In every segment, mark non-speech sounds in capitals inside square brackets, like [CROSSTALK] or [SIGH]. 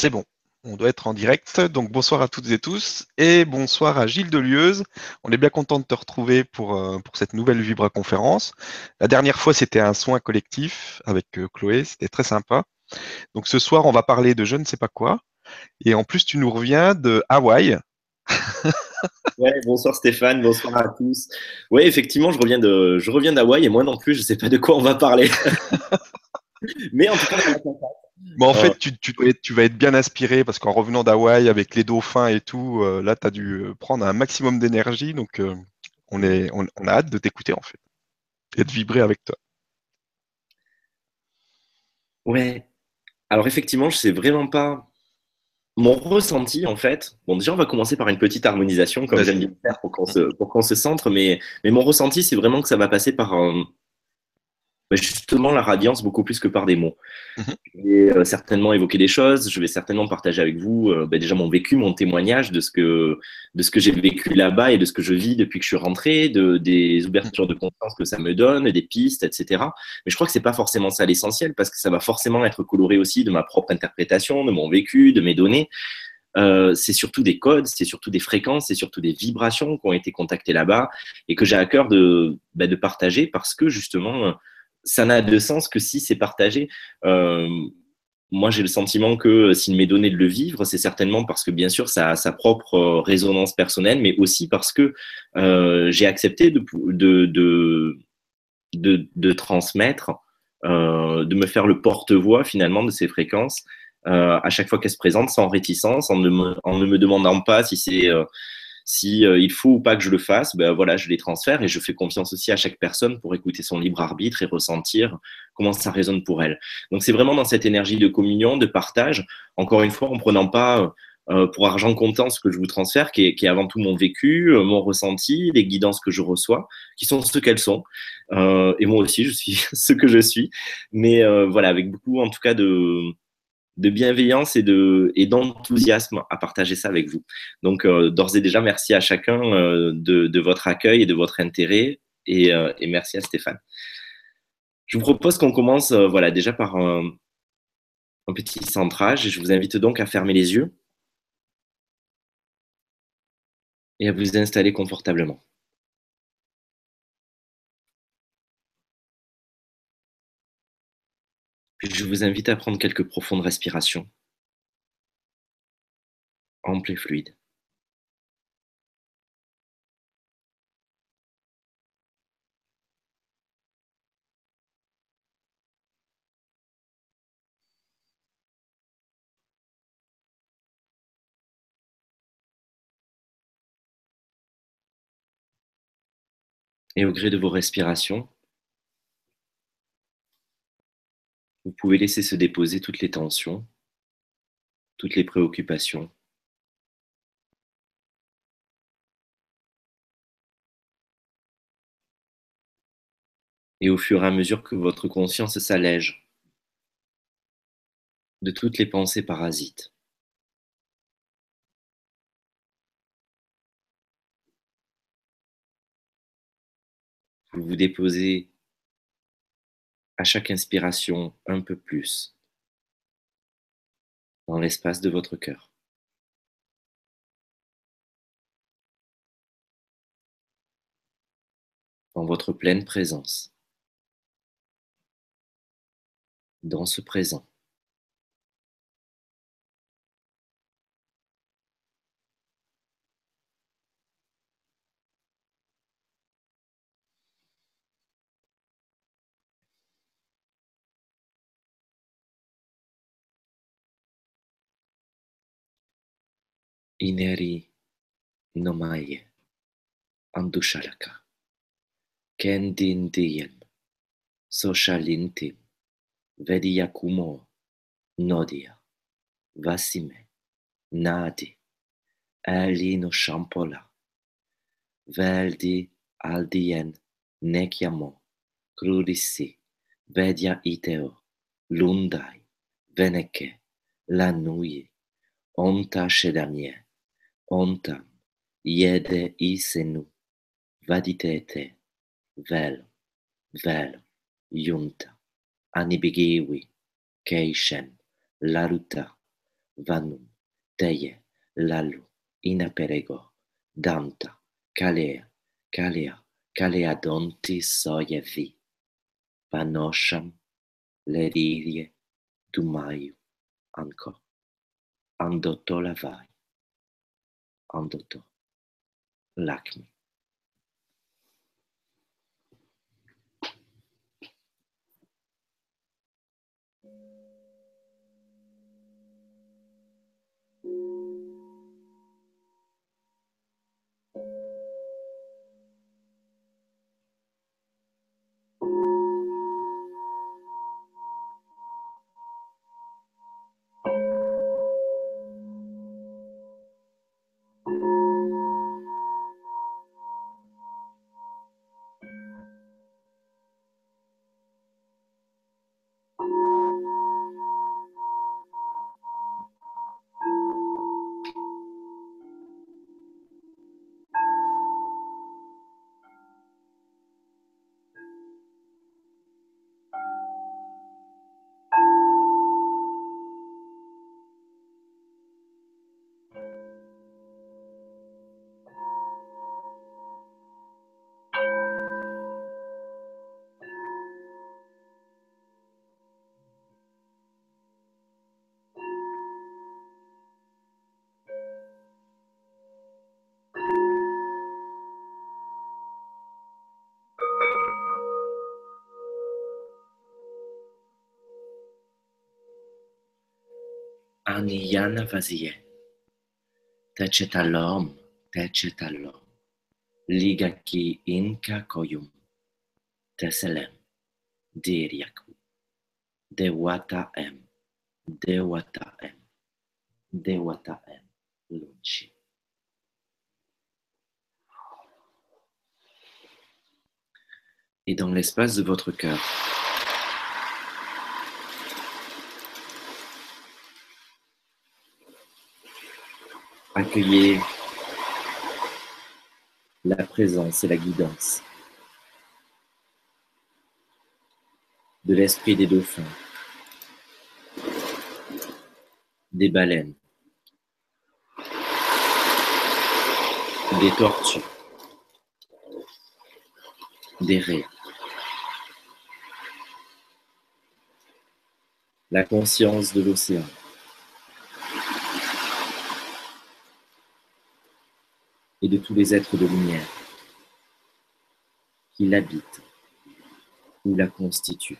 C'est bon, on doit être en direct. Donc bonsoir à toutes et tous et bonsoir à Gilles Delieuse. On est bien content de te retrouver pour, euh, pour cette nouvelle Vibra conférence. La dernière fois, c'était un soin collectif avec euh, Chloé, c'était très sympa. Donc ce soir, on va parler de je ne sais pas quoi. Et en plus, tu nous reviens de Hawaï. [LAUGHS] ouais, bonsoir Stéphane, bonsoir à tous. Oui, effectivement, je reviens de, je reviens d'Hawaï et moi non plus, je ne sais pas de quoi on va parler. [LAUGHS] Mais en tout cas, on va mais en fait, tu, tu, vas être bien inspiré parce qu'en revenant d'Hawaï avec les dauphins et tout, euh, là, tu as dû euh, prendre un maximum d'énergie. Donc, euh, on, est, on, a hâte de t'écouter en fait et de vibrer avec toi. Ouais. Alors, effectivement, je sais vraiment pas. Mon ressenti, en fait, bon, déjà, on va commencer par une petite harmonisation, comme j'aime bien faire pour qu'on se, se, centre, mais, mais mon ressenti, c'est vraiment que ça va passer par un, justement la radiance beaucoup plus que par des mots. Mhm. Je vais euh, certainement évoquer des choses, je vais certainement partager avec vous euh, bah, déjà mon vécu, mon témoignage de ce que, de ce que j'ai vécu là-bas et de ce que je vis depuis que je suis rentré, de, des ouvertures de conscience que ça me donne, des pistes, etc. Mais je crois que c'est pas forcément ça l'essentiel parce que ça va forcément être coloré aussi de ma propre interprétation, de mon vécu, de mes données. Euh, c'est surtout des codes, c'est surtout des fréquences, c'est surtout des vibrations qui ont été contactées là-bas et que j'ai à cœur de, bah, de partager parce que justement, ça n'a de sens que si c'est partagé. Euh, moi, j'ai le sentiment que s'il m'est donné de le vivre, c'est certainement parce que, bien sûr, ça a sa propre euh, résonance personnelle, mais aussi parce que euh, j'ai accepté de, de, de, de, transmettre, de me faire le porte-voix finalement de ces fréquences à chaque fois qu'elles se présentent, sans réticence, en ne me, en ne me demandant pas si c'est si euh, il faut ou pas que je le fasse, ben voilà, je les transfère et je fais confiance aussi à chaque personne pour écouter son libre arbitre et ressentir comment ça résonne pour elle. Donc c'est vraiment dans cette énergie de communion, de partage, encore une fois en prenant pas euh, pour argent comptant ce que je vous transfère, qui est, avant tout mon vécu, euh, mon ressenti, les guidances que je reçois, qui sont ce qu'elles sont. et moi aussi, je suis [LAUGHS] ce que je suis. Mais voilà, avec beaucoup en tout cas de de bienveillance et de et d'enthousiasme à partager ça avec vous. Donc euh, d'ores et déjà merci à chacun euh, de, votre accueil et de votre intérêt et, euh, et merci à Stéphane. Je vous propose qu'on commence voilà déjà par un, petit centrage je vous invite donc à fermer les yeux et à vous installer confortablement. Puis je vous invite à prendre quelques profondes respirations, amples et fluides. Et au gré de vos respirations, Vous pouvez laisser se déposer toutes les tensions, toutes les préoccupations. Et au fur et à mesure que votre conscience s'allège de toutes les pensées parasites, vous vous déposez à chaque inspiration un peu plus dans l'espace de votre cœur. Dans votre pleine présence. Dans ce présent. ineri nomaie andusharaka kendin diem soshalintim vediyakumo nodia vasime nadi alino shampola veldi aldien nekiamo crudisi vedia iteo lundai veneke lanui onta shedamie ontam, iede isenu, vaditete, velo, velo, junta, anibigiwi, keishem, laruta, vanum, teie, lalu, inaperego, danta, kalea, kalea, kalea donti soie vi, panosham, leririe, dumaiu, anco, andotolavai. অন্তত লাখমি Aniyana vazie. Tecetalom, tecetalom. Liga ki inca coyum. Teselem. Diriakum. Dewata em. Dewata em. Dewata em. Lunchi. Et dans l'espace de votre cœur, Accueillez la présence et la guidance de l'esprit des dauphins, des baleines, des tortues, des raies. La conscience de l'océan. Et de tous les êtres de lumière qui l'habitent ou la constituent.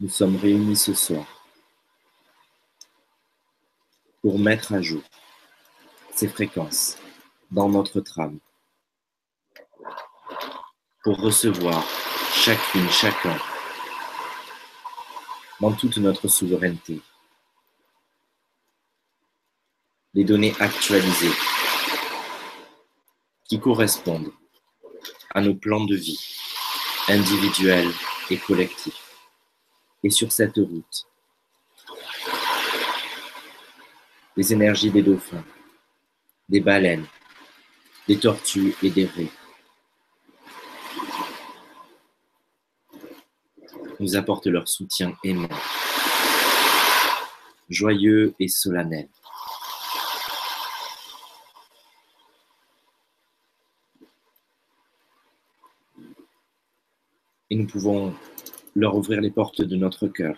Nous sommes réunis ce soir pour mettre à jour ces fréquences dans notre trame, pour recevoir chacune, chacun, dans toute notre souveraineté. Les données actualisées qui correspondent à nos plans de vie individuels et collectifs. Et sur cette route, les énergies des dauphins, des baleines, des tortues et des raies nous apportent leur soutien aimant, joyeux et solennel. Et nous pouvons leur ouvrir les portes de notre cœur,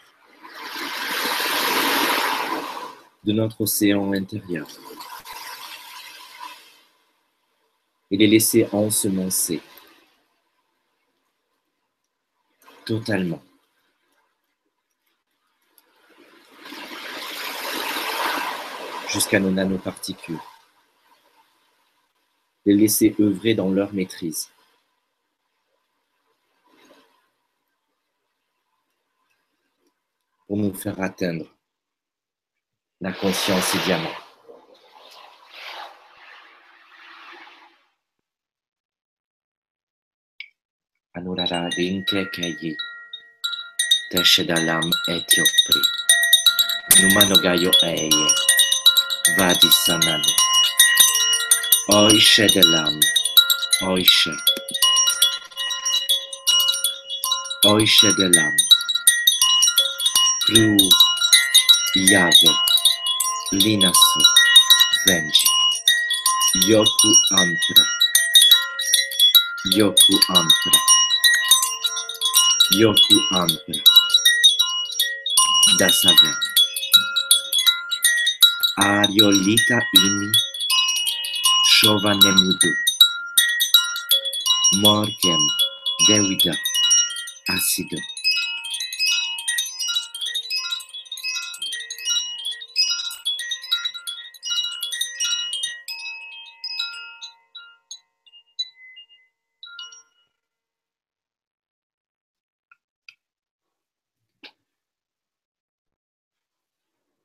de notre océan intérieur, et les laisser ensemencer totalement. Jusqu'à nos nanoparticules. Les laisser œuvrer dans leur maîtrise. Pour nous faire atteindre la conscience et diamant. Anurara rinke kayi. Teshedalam etiopri. Numano gaio vadi sanam oishe delam oishe. Oishe delam pru jave linasu venji. Yoku antra. Yoku antra. Yoku antra. Da saber Ariolita ini Şovanemudu Morgen Devida Asido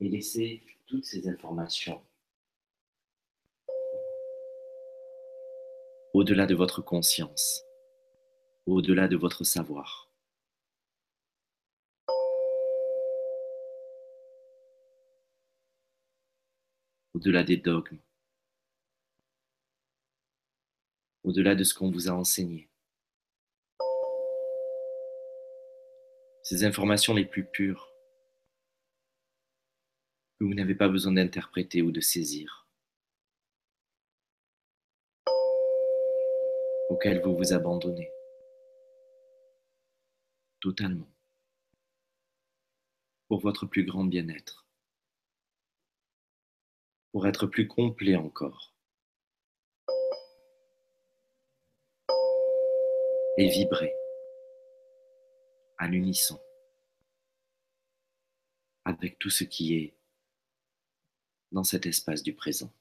Et laissez toutes ces informations au-delà de votre conscience, au-delà de votre savoir. Au-delà des dogmes, au-delà de ce qu'on vous a enseigné. Ces informations les plus pures que vous n'avez pas besoin d'interpréter ou de saisir, auxquelles vous vous abandonnez. Totalement. Pour votre plus grand bien-être, pour être plus complet encore. Et vibrer. À l'unisson. Avec tout ce qui est dans cet espace du présent.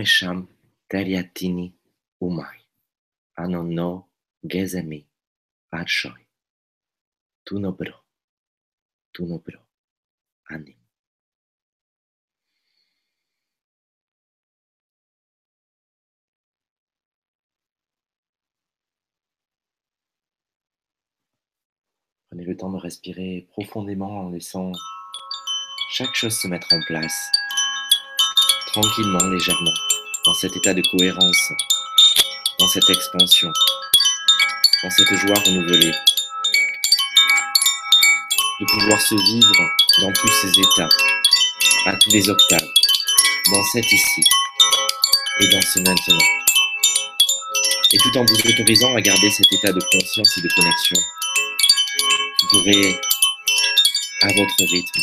Yugare Tomesham Teriatini Umai. Anono Gezemi, Arshoi, Tunobro, Tunobro, Ani. Prenez le temps de respirer profondément en laissant chaque chose se mettre en place, tranquillement, légèrement, dans cet état de cohérence, dans cette expansion, dans cette joie renouvelée, de pouvoir se vivre dans tous ces états, à tous les octaves, dans cet ici et dans ce maintenant. Et tout en vous autorisant à garder cet état de conscience et de connexion, vous pourrez, à votre rythme,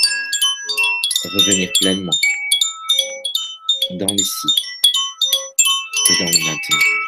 revenir pleinement dans l'ici et dans le maintenant.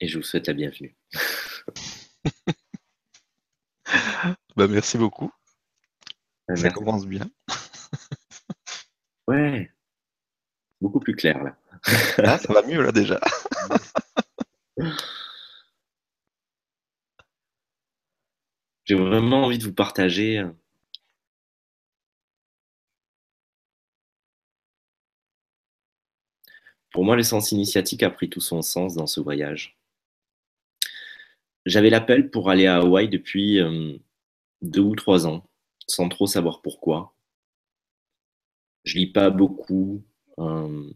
Et je vous souhaite la bienvenue. [LAUGHS] bah, merci beaucoup. Ça commence bien. ouais. Beaucoup plus clair là. [LAUGHS] Ah, ça va mieux là déjà. [LAUGHS] J'ai vraiment envie de vous partager euh, Pour moi, le sens initiatique a pris tout son sens dans ce voyage. J'avais l'appel pour aller à Hawaï depuis euh, deux ou trois ans, sans trop savoir pourquoi. Je lis pas beaucoup, euh,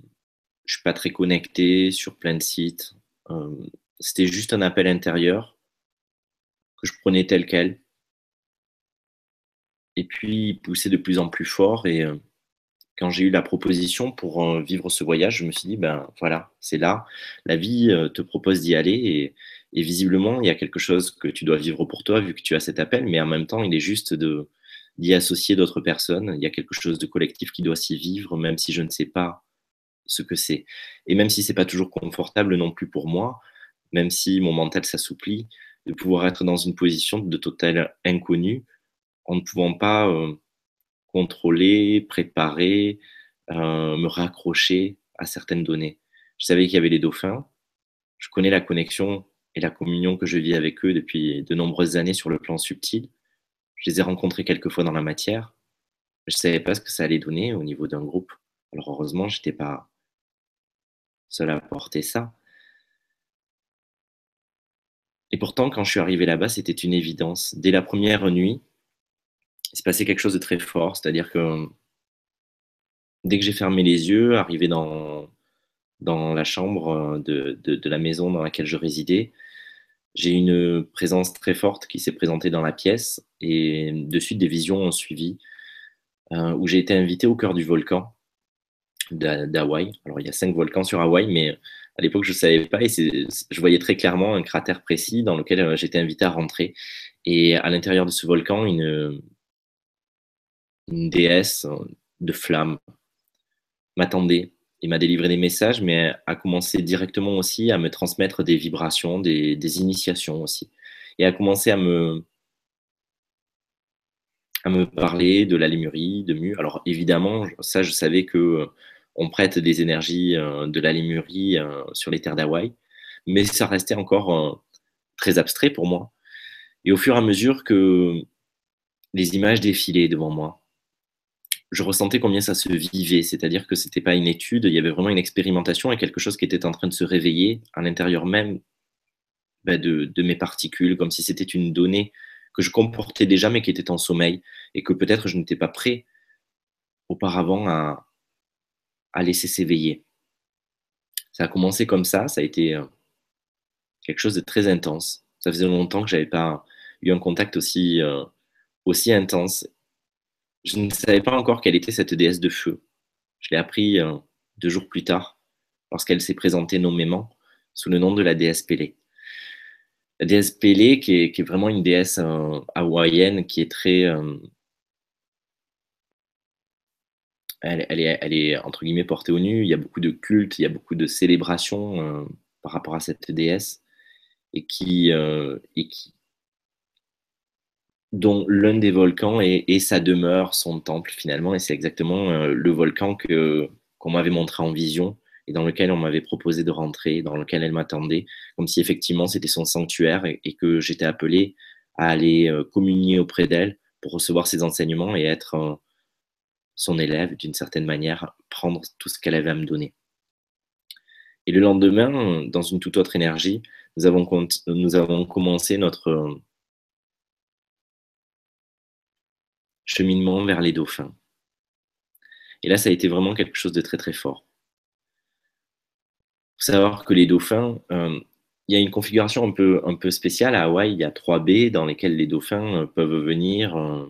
je suis pas très connecté sur plein de sites. Euh, c'était juste un appel intérieur que je prenais tel quel. Et puis, il poussait de plus en plus fort. Et quand j'ai eu la proposition pour vivre ce voyage, je me suis dit, ben voilà, c'est là. La vie te propose d'y aller. Et visiblement, il y a quelque chose que tu dois vivre pour toi, vu que tu as cet appel, mais en même temps, il est juste de d'y associer d'autres personnes. Il y a quelque chose de collectif qui doit s'y vivre, même si je ne sais pas ce que c'est. Et même si c'est pas toujours confortable non plus pour moi, même si mon mental s'assouplit, de pouvoir être dans une position de total inconnu, en ne pouvant pas euh, contrôler, préparer, euh, me raccrocher à certaines données. Je savais qu'il y avait les dauphins, je connais la connexion et la communion que je vis avec eux depuis de nombreuses années sur le plan subtil. Je les ai rencontrés quelques fois dans la matière. Je ne savais pas ce que ça allait donner au niveau d'un groupe. Alors heureusement, je n'étais pas seul à porter ça. Et pourtant, quand je suis arrivé là-bas, c'était une évidence. Dès la première nuit, il s'est passé quelque chose de très fort. C'est-à-dire que dès que j'ai fermé les yeux, arrivé dans, dans la chambre de, de, la maison dans laquelle je résidais, j'ai une présence très forte qui s'est présentée dans la pièce et de suite des visions ont suivi euh, où j'ai été invité au cœur du volcan d'Hawaï. Alors il y a cinq volcans sur Hawaï, mais à l'époque je ne savais pas et je voyais très clairement un cratère précis dans lequel euh, j'étais invité à rentrer. Et à l'intérieur de ce volcan, une, une déesse de flammes m'attendait il m'a délivré des messages, mais a commencé directement aussi à me transmettre des vibrations, des, initiations aussi. Et a commencé à me, parler de la lémurie, de Mu. Alors évidemment, ça, je savais que euh, on prête des énergies euh, de la lémurie euh, sur les terres d'Hawaï, mais ça restait encore très abstrait pour moi. Et au fur et à mesure que les images défilaient devant moi, je ressentais combien ça se vivait, c'est-à-dire que c'était pas une étude, il y avait vraiment une expérimentation et quelque chose qui était en train de se réveiller à l'intérieur même ben, de, mes particules, comme si c'était une donnée que je comportais déjà mais qui était en sommeil et que peut-être je n'étais pas prêt auparavant à, laisser s'éveiller. Ça a commencé comme ça, ça a été euh, quelque chose de très intense. Ça faisait longtemps que j'avais pas eu un contact aussi, euh, aussi intense je ne savais pas encore quelle était cette déesse de feu. Je l'ai appris euh, deux jours plus tard, lorsqu'elle s'est présentée nommément sous le nom de la déesse Pélé. La déesse Pélé, qui est, vraiment une déesse euh, hawaïenne, qui est très... Euh, elle, est, elle, est, entre guillemets portée au nu. Il y a beaucoup de cultes, il y a beaucoup de célébrations par rapport à cette déesse, et qui, et qui, dont l'un des volcans est, sa demeure, son temple finalement, et c'est exactement euh, le volcan qu'on m'avait montré en vision et dans lequel on m'avait proposé de rentrer, dans lequel elle m'attendait, comme si effectivement c'était son sanctuaire et, que j'étais appelé à aller euh, communier auprès d'elle pour recevoir ses enseignements et être euh, son élève d'une certaine manière, prendre tout ce qu'elle avait à me donner. Et le lendemain, dans une toute autre énergie, nous avons, nous avons commencé notre cheminement vers les dauphins. Et là, ça a été vraiment quelque chose de très très fort. Il faut savoir que les dauphins, euh, il y a une configuration un peu, un peu spéciale à Hawaï. Il y a trois baies dans lesquelles les dauphins euh, peuvent venir euh,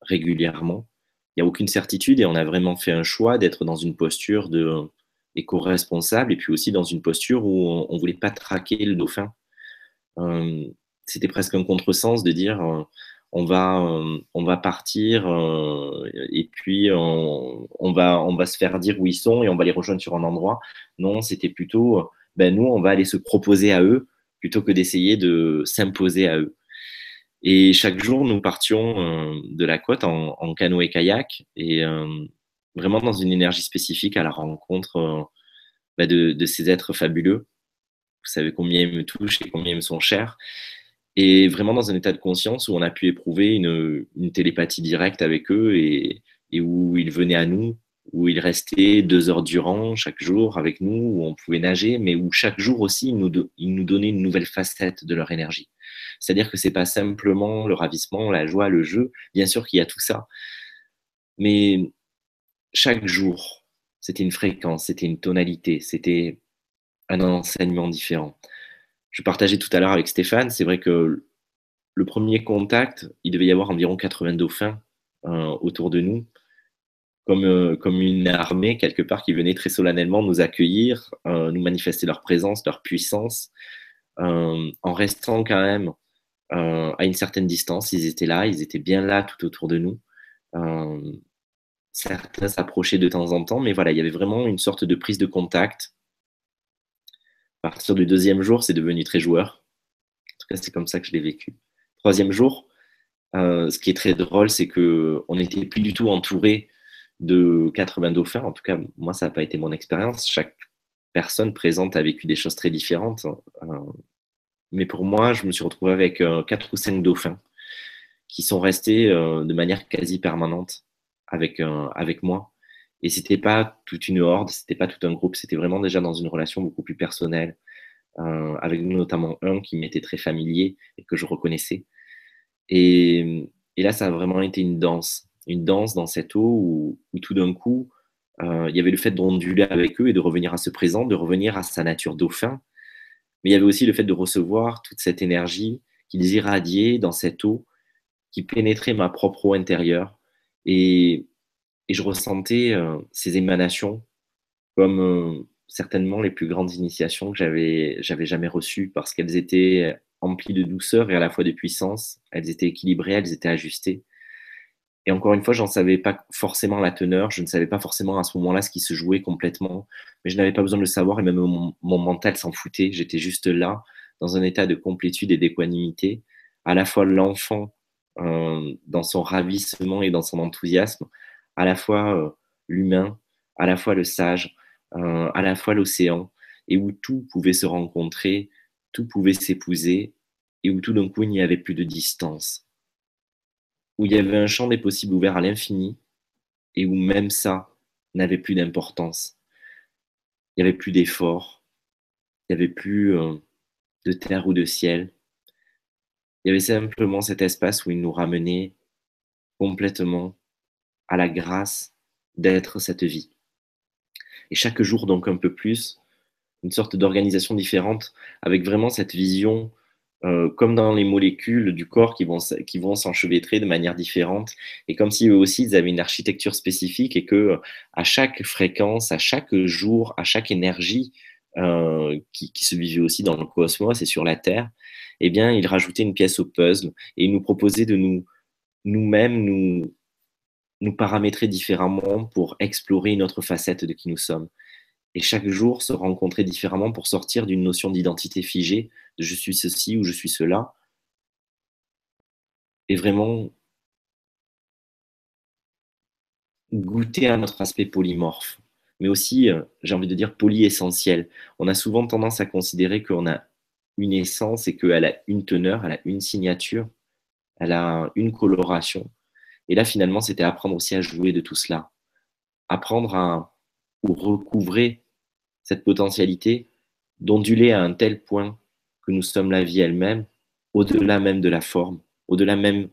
régulièrement. Il n'y a aucune certitude et on a vraiment fait un choix d'être dans une posture de éco-responsable et puis aussi dans une posture où on ne voulait pas traquer le dauphin. C'était presque un contresens de dire on va, euh, on va partir euh, et puis on, va, on va se faire dire où ils sont et on va les rejoindre sur un endroit. Non, c'était plutôt, ben nous, on va aller se proposer à eux plutôt que d'essayer de s'imposer à eux. Et chaque jour, nous partions euh, de la côte en, en canoë-kayak et vraiment dans une énergie spécifique à la rencontre ben de, de, ces êtres fabuleux. Vous savez combien ils me touchent et combien ils me sont chers et vraiment dans un état de conscience où on a pu éprouver une, télépathie directe avec eux et, où ils venaient à nous, où ils restaient deux heures durant chaque jour avec nous, où on pouvait nager, mais où chaque jour aussi ils nous, ils nous donnaient une nouvelle facette de leur énergie. C'est-à-dire que c'est pas simplement le ravissement, la joie, le jeu, bien sûr qu'il y a tout ça, mais chaque jour, c'était une fréquence, c'était une tonalité, c'était un enseignement différent je partageais tout à l'heure avec Stéphane, c'est vrai que le premier contact, il devait y avoir environ 80 dauphins euh, autour de nous, comme, euh, comme une armée quelque part qui venait très solennellement nous accueillir, euh, nous manifester leur présence, leur puissance, en restant quand même à une certaine distance. Ils étaient là, ils étaient bien là tout autour de nous. certains s'approchaient de temps en temps, mais voilà, il y avait vraiment une sorte de prise de contact à partir du deuxième jour, c'est devenu très joueur. En tout cas, c'est comme ça que je l'ai vécu. Troisième jour, euh, ce qui est très drôle, c'est qu'on n'était plus du tout entouré de 80 dauphins. En tout cas, moi, ça n'a pas été mon expérience. Chaque personne présente a vécu des choses très différentes. Euh, mais pour moi, je me suis retrouvé avec euh, quatre ou cinq dauphins qui sont restés de manière quasi permanente avec, avec moi. Et c'était pas toute une horde, c'était pas tout un groupe, c'était vraiment déjà dans une relation beaucoup plus personnelle, euh, avec notamment un qui m'était très familier et que je reconnaissais. Et, là, ça a vraiment été une danse, une danse dans cette eau où, où tout d'un coup, euh, il y avait le fait d'onduler avec eux et de revenir à ce présent, de revenir à sa nature dauphin. Mais il y avait aussi le fait de recevoir toute cette énergie qu'ils irradiaient dans cette eau qui pénétrait ma propre eau intérieure. Et, et je ressentais euh, ces émanations comme euh, certainement les plus grandes initiations que j'avais jamais reçues parce qu'elles étaient emplies de douceur et à la fois de puissance. Elles étaient équilibrées, elles étaient ajustées. Et encore une fois, j'en savais pas forcément la teneur, je ne savais pas forcément à ce moment-là ce qui se jouait complètement, mais je n'avais pas besoin de le savoir et même mon, mon mental s'en foutait. J'étais juste là, dans un état de complétude et d'équanimité, à la fois l'enfant euh, dans son ravissement et dans son enthousiasme, à la fois euh, l'humain, à la fois le sage, euh, à la fois l'océan, et où tout pouvait se rencontrer, tout pouvait s'épouser, et où tout d'un coup il n'y avait plus de distance, où il y avait un champ des possibles ouvert à l'infini, et où même ça n'avait plus d'importance. Il n'y avait plus d'effort, il n'y avait plus euh, de terre ou de ciel. Il y avait simplement cet espace où il nous ramenait complètement à la grâce d'être cette vie. Et chaque jour, donc un peu plus, une sorte d'organisation différente avec vraiment cette vision euh, comme dans les molécules du corps qui vont, qui vont s'enchevêtrer de manière différente et comme si eux aussi ils avaient une architecture spécifique et que à chaque fréquence, à chaque jour, à chaque énergie euh, qui, qui, se vivait aussi dans le cosmos et sur la Terre, eh bien, ils rajoutaient une pièce au puzzle et ils nous proposaient de nous nous-mêmes nous, nous paramétrer différemment pour explorer une autre facette de qui nous sommes et chaque jour se rencontrer différemment pour sortir d'une notion d'identité figée, de je suis ceci ou je suis cela, et vraiment goûter à notre aspect polymorphe, mais aussi, euh, j'ai envie de dire, polyessentiel. On a souvent tendance à considérer qu'on a une essence et qu'elle a une teneur, elle a une signature, elle a une coloration. Et là, finalement, c'était apprendre aussi à jouer de tout cela, apprendre à ou recouvrer cette potentialité d'onduler à un tel point que nous sommes la vie elle-même, au-delà même de la forme, au-delà même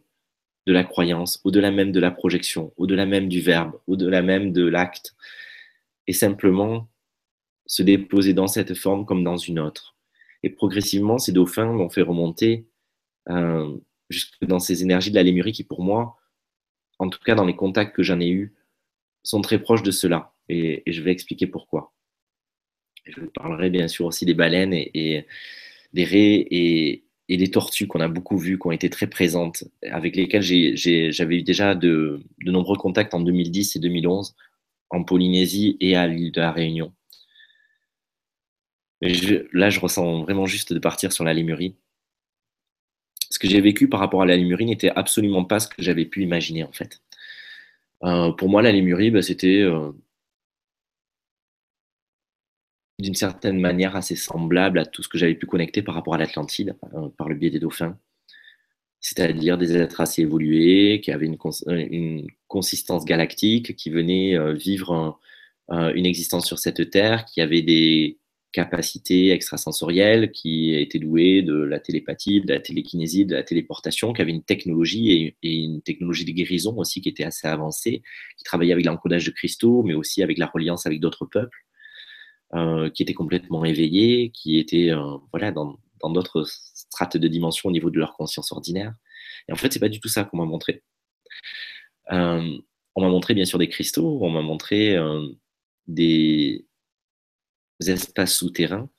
de la croyance, au-delà même de la projection, au-delà même du verbe, au-delà même de l'acte, et simplement se déposer dans cette forme comme dans une autre. Et progressivement, ces dauphins m'ont fait remonter euh, jusque dans ces énergies de la lémurie qui, pour moi, en tout cas dans les contacts que j'en ai eus, sont très proches de cela. et je vais expliquer pourquoi. Je parlerai bien sûr aussi des baleines et, des raies et, des tortues qu'on a beaucoup vues, qui ont été très présentes, avec lesquelles j'avais eu déjà de, nombreux contacts en 2010 et 2011 en Polynésie et à l'île de la Réunion. là, je ressens vraiment juste de partir sur la Lémurie. Ce que j'ai vécu par rapport à la Lémurie n'était absolument pas ce que j'avais pu imaginer en fait. Euh, pour moi, la Lémurie, bah, c'était euh, d'une certaine manière assez semblable à tout ce que j'avais pu connecter par rapport à l'Atlantide, euh, par le biais des dauphins. C'est-à-dire des êtres assez évolués, qui avaient une, consistance galactique, qui venaient vivre une existence sur cette Terre, qui avaient des capacités extrasensorielles, qui étaient doués de la télépathie, de la télékinésie, de la téléportation, qui avaient une technologie et, une technologie de guérison aussi qui était assez avancée, qui travaillaient avec l'encodage de cristaux, mais aussi avec la reliance avec d'autres peuples. Euh, qui étaient complètement éveillés, qui étaient euh, voilà, dans d'autres strates de dimension au niveau de leur conscience ordinaire. Et en fait, c'est pas du tout ça qu'on m'a montré. Euh, on m'a montré bien sûr des cristaux, on m'a montré des espaces souterrains,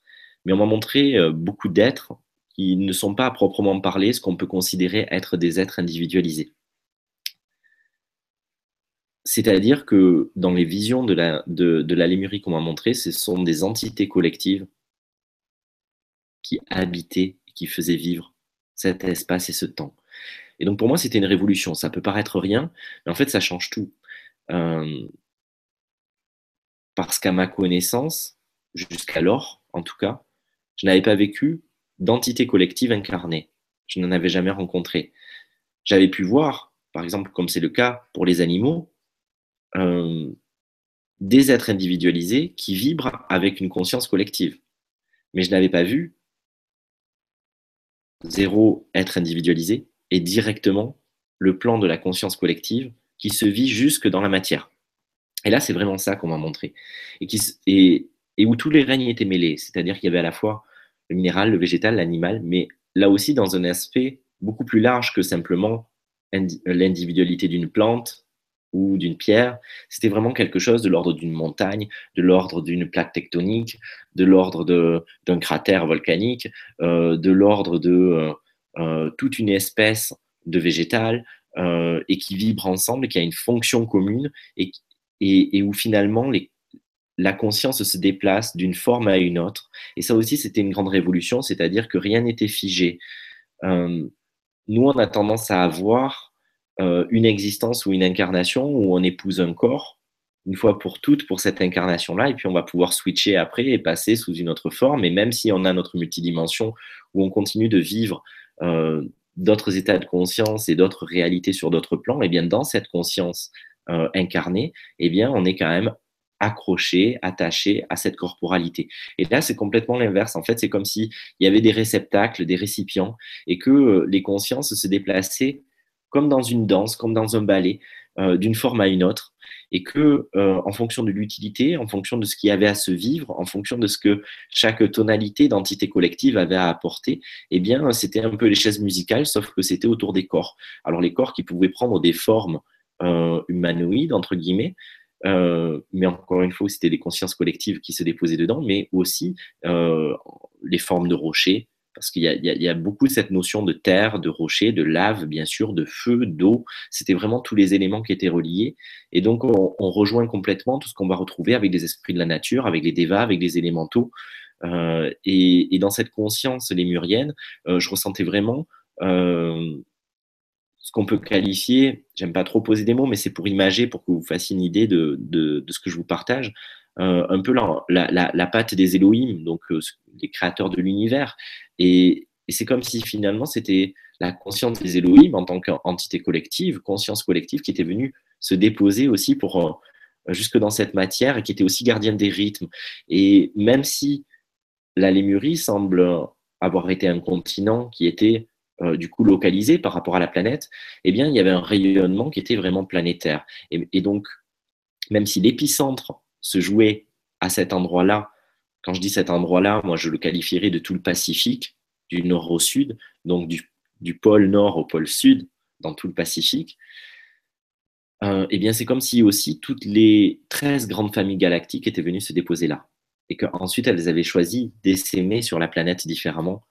mais on m'a montré beaucoup d'êtres qui ne sont pas à proprement parler ce qu'on peut considérer être des êtres individualisés. C'est-à-dire que dans les visions de la, de, la Lémurie qu'on m'a montré, ce sont des entités collectives qui habitaient, qui faisaient vivre cet espace et ce temps. Et donc pour moi, c'était une révolution. Ça peut paraître rien, mais en fait, ça change tout. Euh, parce qu'à ma connaissance, jusqu'alors, en tout cas, je n'avais pas vécu d'entité collective incarnée. Je n'en avais jamais rencontré. J'avais pu voir, par exemple, comme c'est le cas pour les animaux, euh, des êtres individualisés qui vibrent avec une conscience collective. Mais je n'avais pas vu zéro être individualisé et directement le plan de la conscience collective qui se vit jusque dans la matière. Et là, c'est vraiment ça qu'on m'a montré. Et, où tous les règnes étaient mêlés, c'est-à-dire qu'il y avait à la fois le minéral, le végétal, l'animal, mais là aussi dans un aspect beaucoup plus large que simplement l'individualité d'une plante, ou d'une pierre, c'était vraiment quelque chose de l'ordre d'une montagne, de l'ordre d'une plaque tectonique, de l'ordre d'un cratère volcanique, euh, de l'ordre de euh, euh, toute une espèce de végétal, et qui vibre ensemble, qui a une fonction commune, et, où finalement les, la conscience se déplace d'une forme à une autre. Et ça aussi, c'était une grande révolution, c'est-à-dire que rien n'était figé. nous, on a tendance à avoir euh, une existence ou une incarnation où on épouse un corps une fois pour toutes pour cette incarnation-là, et puis on va pouvoir switcher après et passer sous une autre forme. Et même si on a notre multidimension, où on continue de vivre euh, d'autres états de conscience et d'autres réalités sur d'autres plans, et eh bien dans cette conscience incarné, eh bien, on est quand même accroché, attaché à cette corporalité. Et là, c'est complètement l'inverse. En fait, c'est comme s'il y avait des réceptacles, des récipients, et que les consciences se déplaçaient comme dans une danse, comme dans un ballet, d'une forme à une autre et que euh, en fonction de l'utilité, en fonction de ce qu'il y avait à se vivre, en fonction de ce que chaque tonalité d'entité collective avait à apporter, eh bien, c'était un peu les chaises musicales, sauf que c'était autour des corps. Alors les corps qui pouvaient prendre des formes euh, humanoïdes entre guillemets, euh, mais encore une fois, c'était des consciences collectives qui se déposaient dedans, mais aussi les formes de rochers, parce qu'il y, a beaucoup cette notion de terre, de rocher, de lave, bien sûr, de feu, d'eau. C'était vraiment tous les éléments qui étaient reliés. Et donc, on, rejoint complètement tout ce qu'on va retrouver avec les esprits de la nature, avec les devas, avec les élémentaux. Euh, et, dans cette conscience lémurienne, euh, je ressentais vraiment euh, ce qu'on peut qualifier, j'aime pas trop poser des mots, mais c'est pour imager, pour que vous fassiez une idée de, de ce que je vous partage, euh, un peu la, la, la, patte des Elohim, donc euh, les créateurs de l'univers. Et, c'est comme si finalement c'était la conscience des Elohim en tant qu'entité collective, conscience collective, qui était venue se déposer aussi pour euh, jusque dans cette matière et qui était aussi gardienne des rythmes. Et même si la Lémurie semble avoir été un continent qui était du coup localisé par rapport à la planète, eh bien il y avait un rayonnement qui était vraiment planétaire. Et, donc même si l'épicentre se jouer à cet endroit-là. Quand je dis cet endroit-là, moi je le qualifierais de tout le Pacifique, du nord au sud, donc du, pôle nord au pôle sud, dans tout le Pacifique. Euh, eh bien, c'est comme si aussi toutes les 13 grandes familles galactiques étaient venues se déposer là. Et qu'ensuite, elles avaient choisi d'essaimer sur la planète différemment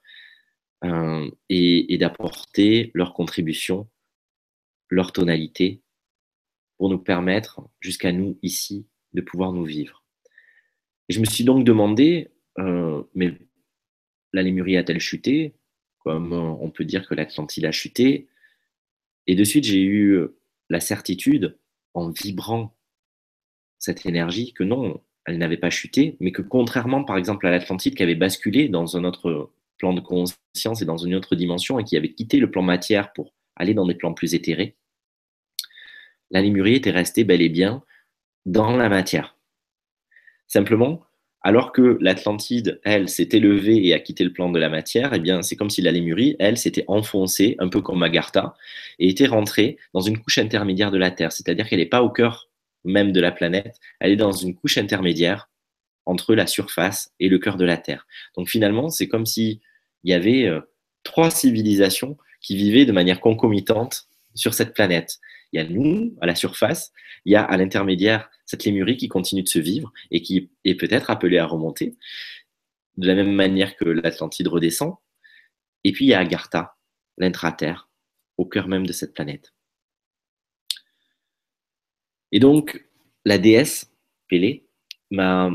euh, et, d'apporter leur contribution, leur tonalité, pour nous permettre, jusqu'à nous ici, de pouvoir nous vivre. Et je me suis donc demandé, euh, mais la Lémurie a-t-elle chuté? Comme on peut dire que l'Atlantide a chuté. Et de suite, j'ai eu la certitude, en vibrant cette énergie, que non, elle n'avait pas chuté, mais que contrairement, par exemple, à l'Atlantide qui avait basculé dans un autre plan de conscience et dans une autre dimension et qui avait quitté le plan matière pour aller dans des plans plus éthérés, la Lémurie était restée bel et bien dans la matière. Simplement, alors que l'Atlantide, elle, s'est élevée et a quitté le plan de la matière, eh bien, c'est comme si la Lémurie, elle, s'était enfoncée, un peu comme Agartha, et était rentrée dans une couche intermédiaire de la Terre. C'est-à-dire qu'elle n'est pas au cœur même de la planète, elle est dans une couche intermédiaire entre la surface et le cœur de la Terre. Donc finalement, c'est comme s'il y avait euh, trois civilisations qui vivaient de manière concomitante sur cette planète. Il y a nous, à la surface, il y a à l'intermédiaire cette lémurie qui continue de se vivre et qui est peut-être appelée à remonter, de la même manière que l'Atlantide redescend. Et puis il y a Agartha, l'intraterre, au cœur même de cette planète. Et donc, la déesse, Pélé, m'a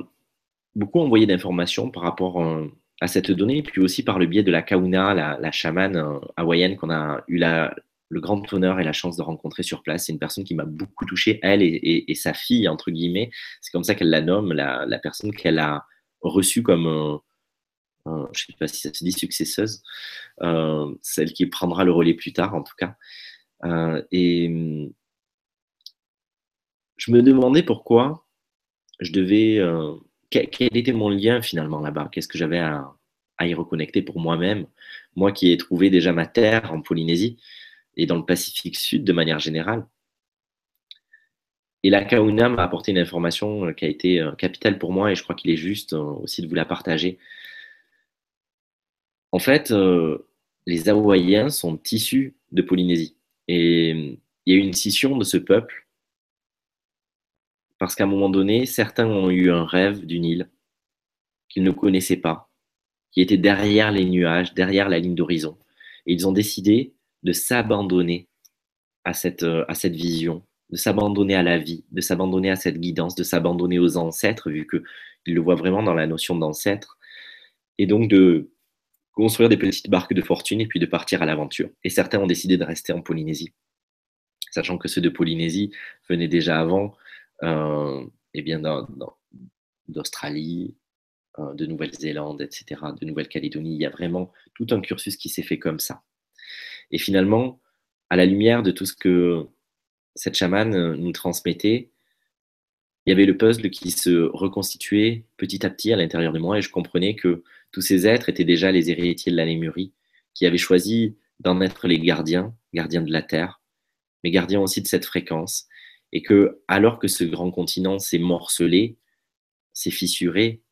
beaucoup envoyé d'informations par rapport euh, à cette donnée, puis aussi par le biais de la Kauna, la, chamane euh, hawaïenne qu'on a eu la, le grand honneur et la chance de rencontrer sur place. C'est une personne qui m'a beaucoup touché, elle et, sa fille, entre guillemets. C'est comme ça qu'elle la nomme, la, personne qu'elle a reçue comme, je ne sais pas si ça se dit successeuse, euh, celle qui prendra le relais plus tard, en tout cas. Euh, et je me demandais pourquoi je devais. Quel, était mon lien finalement là-bas? Qu'est-ce que j'avais à, à y reconnecter pour moi-même? Moi qui ai trouvé déjà ma terre en Polynésie et dans le Pacifique Sud de manière générale. Et la Kauna m'a apporté une information euh, qui a été euh, capitale pour moi et je crois qu'il est juste euh, aussi de vous la partager. En fait, les Hawaïens sont issus de Polynésie. Et il y a eu une scission de ce peuple parce qu'à un moment donné, certains ont eu un rêve d'une île qu'ils ne connaissaient pas, qui était derrière les nuages, derrière la ligne d'horizon. Et ils ont décidé de s'abandonner à cette, euh, à cette vision, de s'abandonner à la vie, de s'abandonner à cette guidance, de s'abandonner aux ancêtres, vu qu'ils le voient vraiment dans la notion d'ancêtre, et donc de construire des petites barques de fortune et puis de partir à l'aventure. Et certains ont décidé de rester en Polynésie, sachant que ceux de Polynésie venaient déjà avant, euh, eh bien d'Australie, euh, de Nouvelle-Zélande, etc., de Nouvelle-Calédonie. Il y a vraiment tout un cursus qui s'est fait comme ça. Et finalement, à la lumière de tout ce que cette chamane nous transmettait, il y avait le puzzle qui se reconstituait petit à petit à l'intérieur de moi et je comprenais que tous ces êtres étaient déjà les héritiers de la Lémurie, qui avaient choisi d'en être les gardiens, gardiens de la Terre, mais gardiens aussi de cette fréquence. Et que, alors que ce grand continent s'est morcelé, s'est fissuré,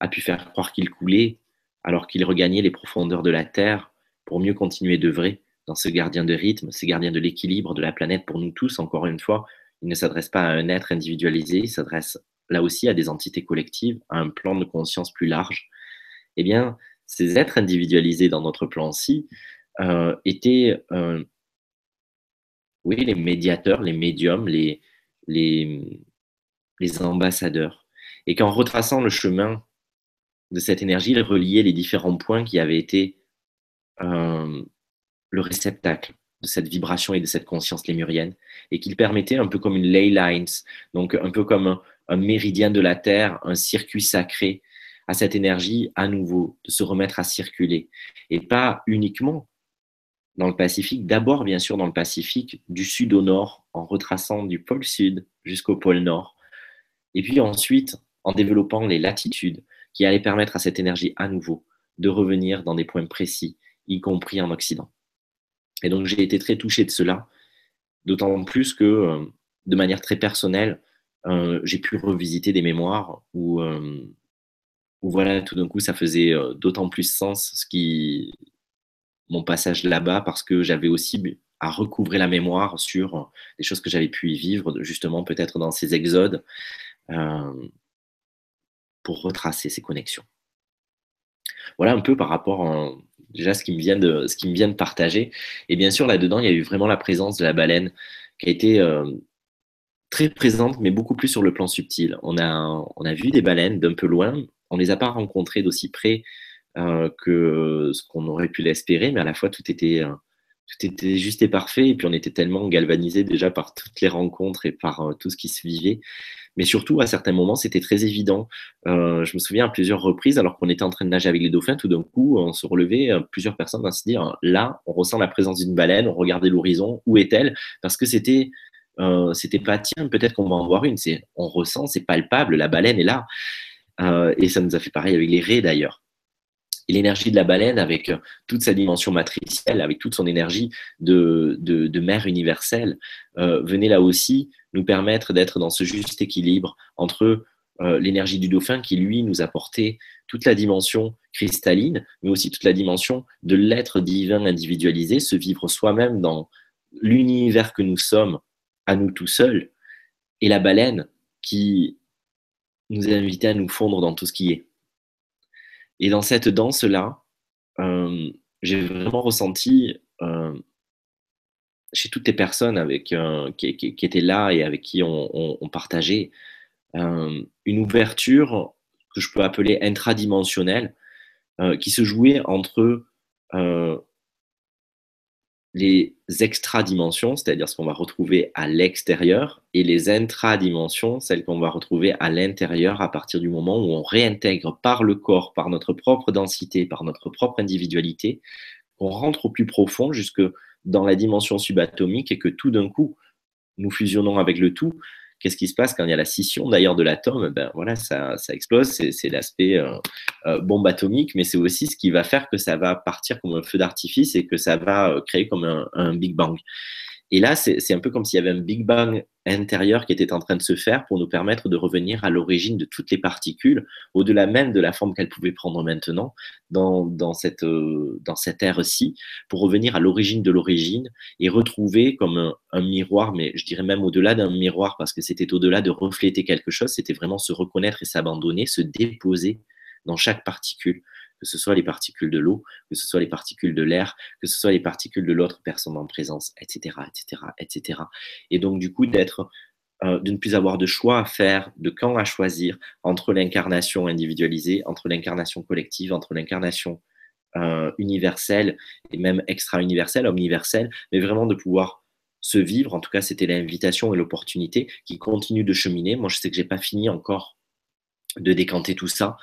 a pu faire croire qu'il coulait, alors qu'il regagnait les profondeurs de la Terre pour mieux continuer d'œuvrer dans ce gardien de rythme, ce gardien de l'équilibre de la planète pour nous tous, encore une fois, il ne s'adresse pas à un être individualisé, il s'adresse là aussi à des entités collectives, à un plan de conscience plus large. Eh bien, ces êtres individualisés dans notre plan-ci euh, étaient, euh, oui, les médiateurs, les médiums, les, les, les ambassadeurs. Et qu'en retraçant le chemin de cette énergie, ils reliaient les différents points qui avaient été euh, le réceptacle de cette vibration et de cette conscience lémurienne, et qu'il permettait un peu comme une ley lines, donc un peu comme un, méridien de la Terre, un circuit sacré à cette énergie à nouveau, de se remettre à circuler, et pas uniquement dans le Pacifique, d'abord bien sûr dans le Pacifique, du sud au nord, en retraçant du pôle sud jusqu'au pôle nord, et puis ensuite en développant les latitudes qui allaient permettre à cette énergie à nouveau de revenir dans des points précis, y compris en Occident. Et donc j'ai été très touché de cela, d'autant plus que euh, de manière très personnelle, euh, j'ai pu revisiter des mémoires où, euh, où voilà, tout d'un coup, ça faisait d'autant plus sens ce qui, mon passage là-bas, parce que j'avais aussi à recouvrer la mémoire sur des choses que j'avais pu y vivre, justement peut-être dans ces exodes, pour retracer ces connexions. Voilà un peu par rapport à, déjà ce qui me vient de, ce qui me vient de partager. Et bien sûr, là-dedans, il y a eu vraiment la présence de la baleine qui a été euh, très présente, mais beaucoup plus sur le plan subtil. On a, on a vu des baleines d'un peu loin, on ne les a pas rencontrées d'aussi près euh, que ce qu'on aurait pu l'espérer, mais à la fois tout était, euh, tout était juste et parfait, et puis on était tellement galvanisé déjà par toutes les rencontres et par tout ce qui se vivait mais surtout, à certains moments, c'était très évident. Euh, je me souviens à plusieurs reprises, alors qu'on était en train de nager avec les dauphins, tout d'un coup, on se relevait, euh, plusieurs personnes à se dire, là, on ressent la présence d'une baleine, on regardait l'horizon, où est-elle? Parce que c'était euh, c'était pas tiens, peut-être qu'on va en voir une. C'est on ressent, c'est palpable, la baleine est là. et ça nous a fait pareil avec les raies d'ailleurs. Et l'énergie de la baleine, avec toute sa dimension matricielle, avec toute son énergie de, mère universelle, venait là aussi nous permettre d'être dans ce juste équilibre entre euh, l'énergie du dauphin qui, lui, nous apportait toute la dimension cristalline, mais aussi toute la dimension de l'être divin individualisé, se vivre soi-même dans l'univers que nous sommes, à nous tout seuls, et la baleine qui nous a invités à nous fondre dans tout ce qui est. Et dans cette danse-là, euh, j'ai vraiment ressenti euh, chez toutes les personnes avec, euh, qui, étaient là et avec qui on, partageait une ouverture que je peux appeler intradimensionnelle qui se jouait entre les extradimensions, c'est-à-dire ce qu'on va retrouver à l'extérieur, et les intradimensions, celles qu'on va retrouver à l'intérieur à partir du moment où on réintègre par le corps, par notre propre densité, par notre propre individualité, qu'on rentre au plus profond jusque dans la dimension subatomique et que tout d'un coup, nous fusionnons avec le tout. Qu'est-ce qui se passe quand il y a la scission d'ailleurs de l'atome? Ben voilà, ça, ça explose. C'est l'aspect euh, euh, bombe atomique, mais c'est aussi ce qui va faire que ça va partir comme un feu d'artifice et que ça va euh, créer comme un, un Big Bang. Et là, c'est un peu comme s'il y avait un Big Bang intérieur qui était en train de se faire pour nous permettre de revenir à l'origine de toutes les particules, au-delà même de la forme qu'elles pouvaient prendre maintenant dans, cette, euh, ère-ci, pour revenir à l'origine de l'origine et retrouver comme un, miroir, mais je dirais même au-delà d'un miroir, parce que c'était au-delà de refléter quelque chose, c'était vraiment se reconnaître et s'abandonner, se déposer dans chaque particule que ce soit les particules de l'eau, que ce soit les particules de l'air, que ce soit les particules de l'autre personne en présence, etc., etc., etc. Et donc, du coup, d'être, euh, de ne plus avoir de choix à faire, de camp à choisir entre l'incarnation individualisée, entre l'incarnation collective, entre l'incarnation euh, universelle et même extra-universelle, omniverselle, mais vraiment de pouvoir se vivre. En tout cas, c'était l'invitation et l'opportunité qui continue de cheminer. Moi, je sais que j'ai pas fini encore de décanter tout ça,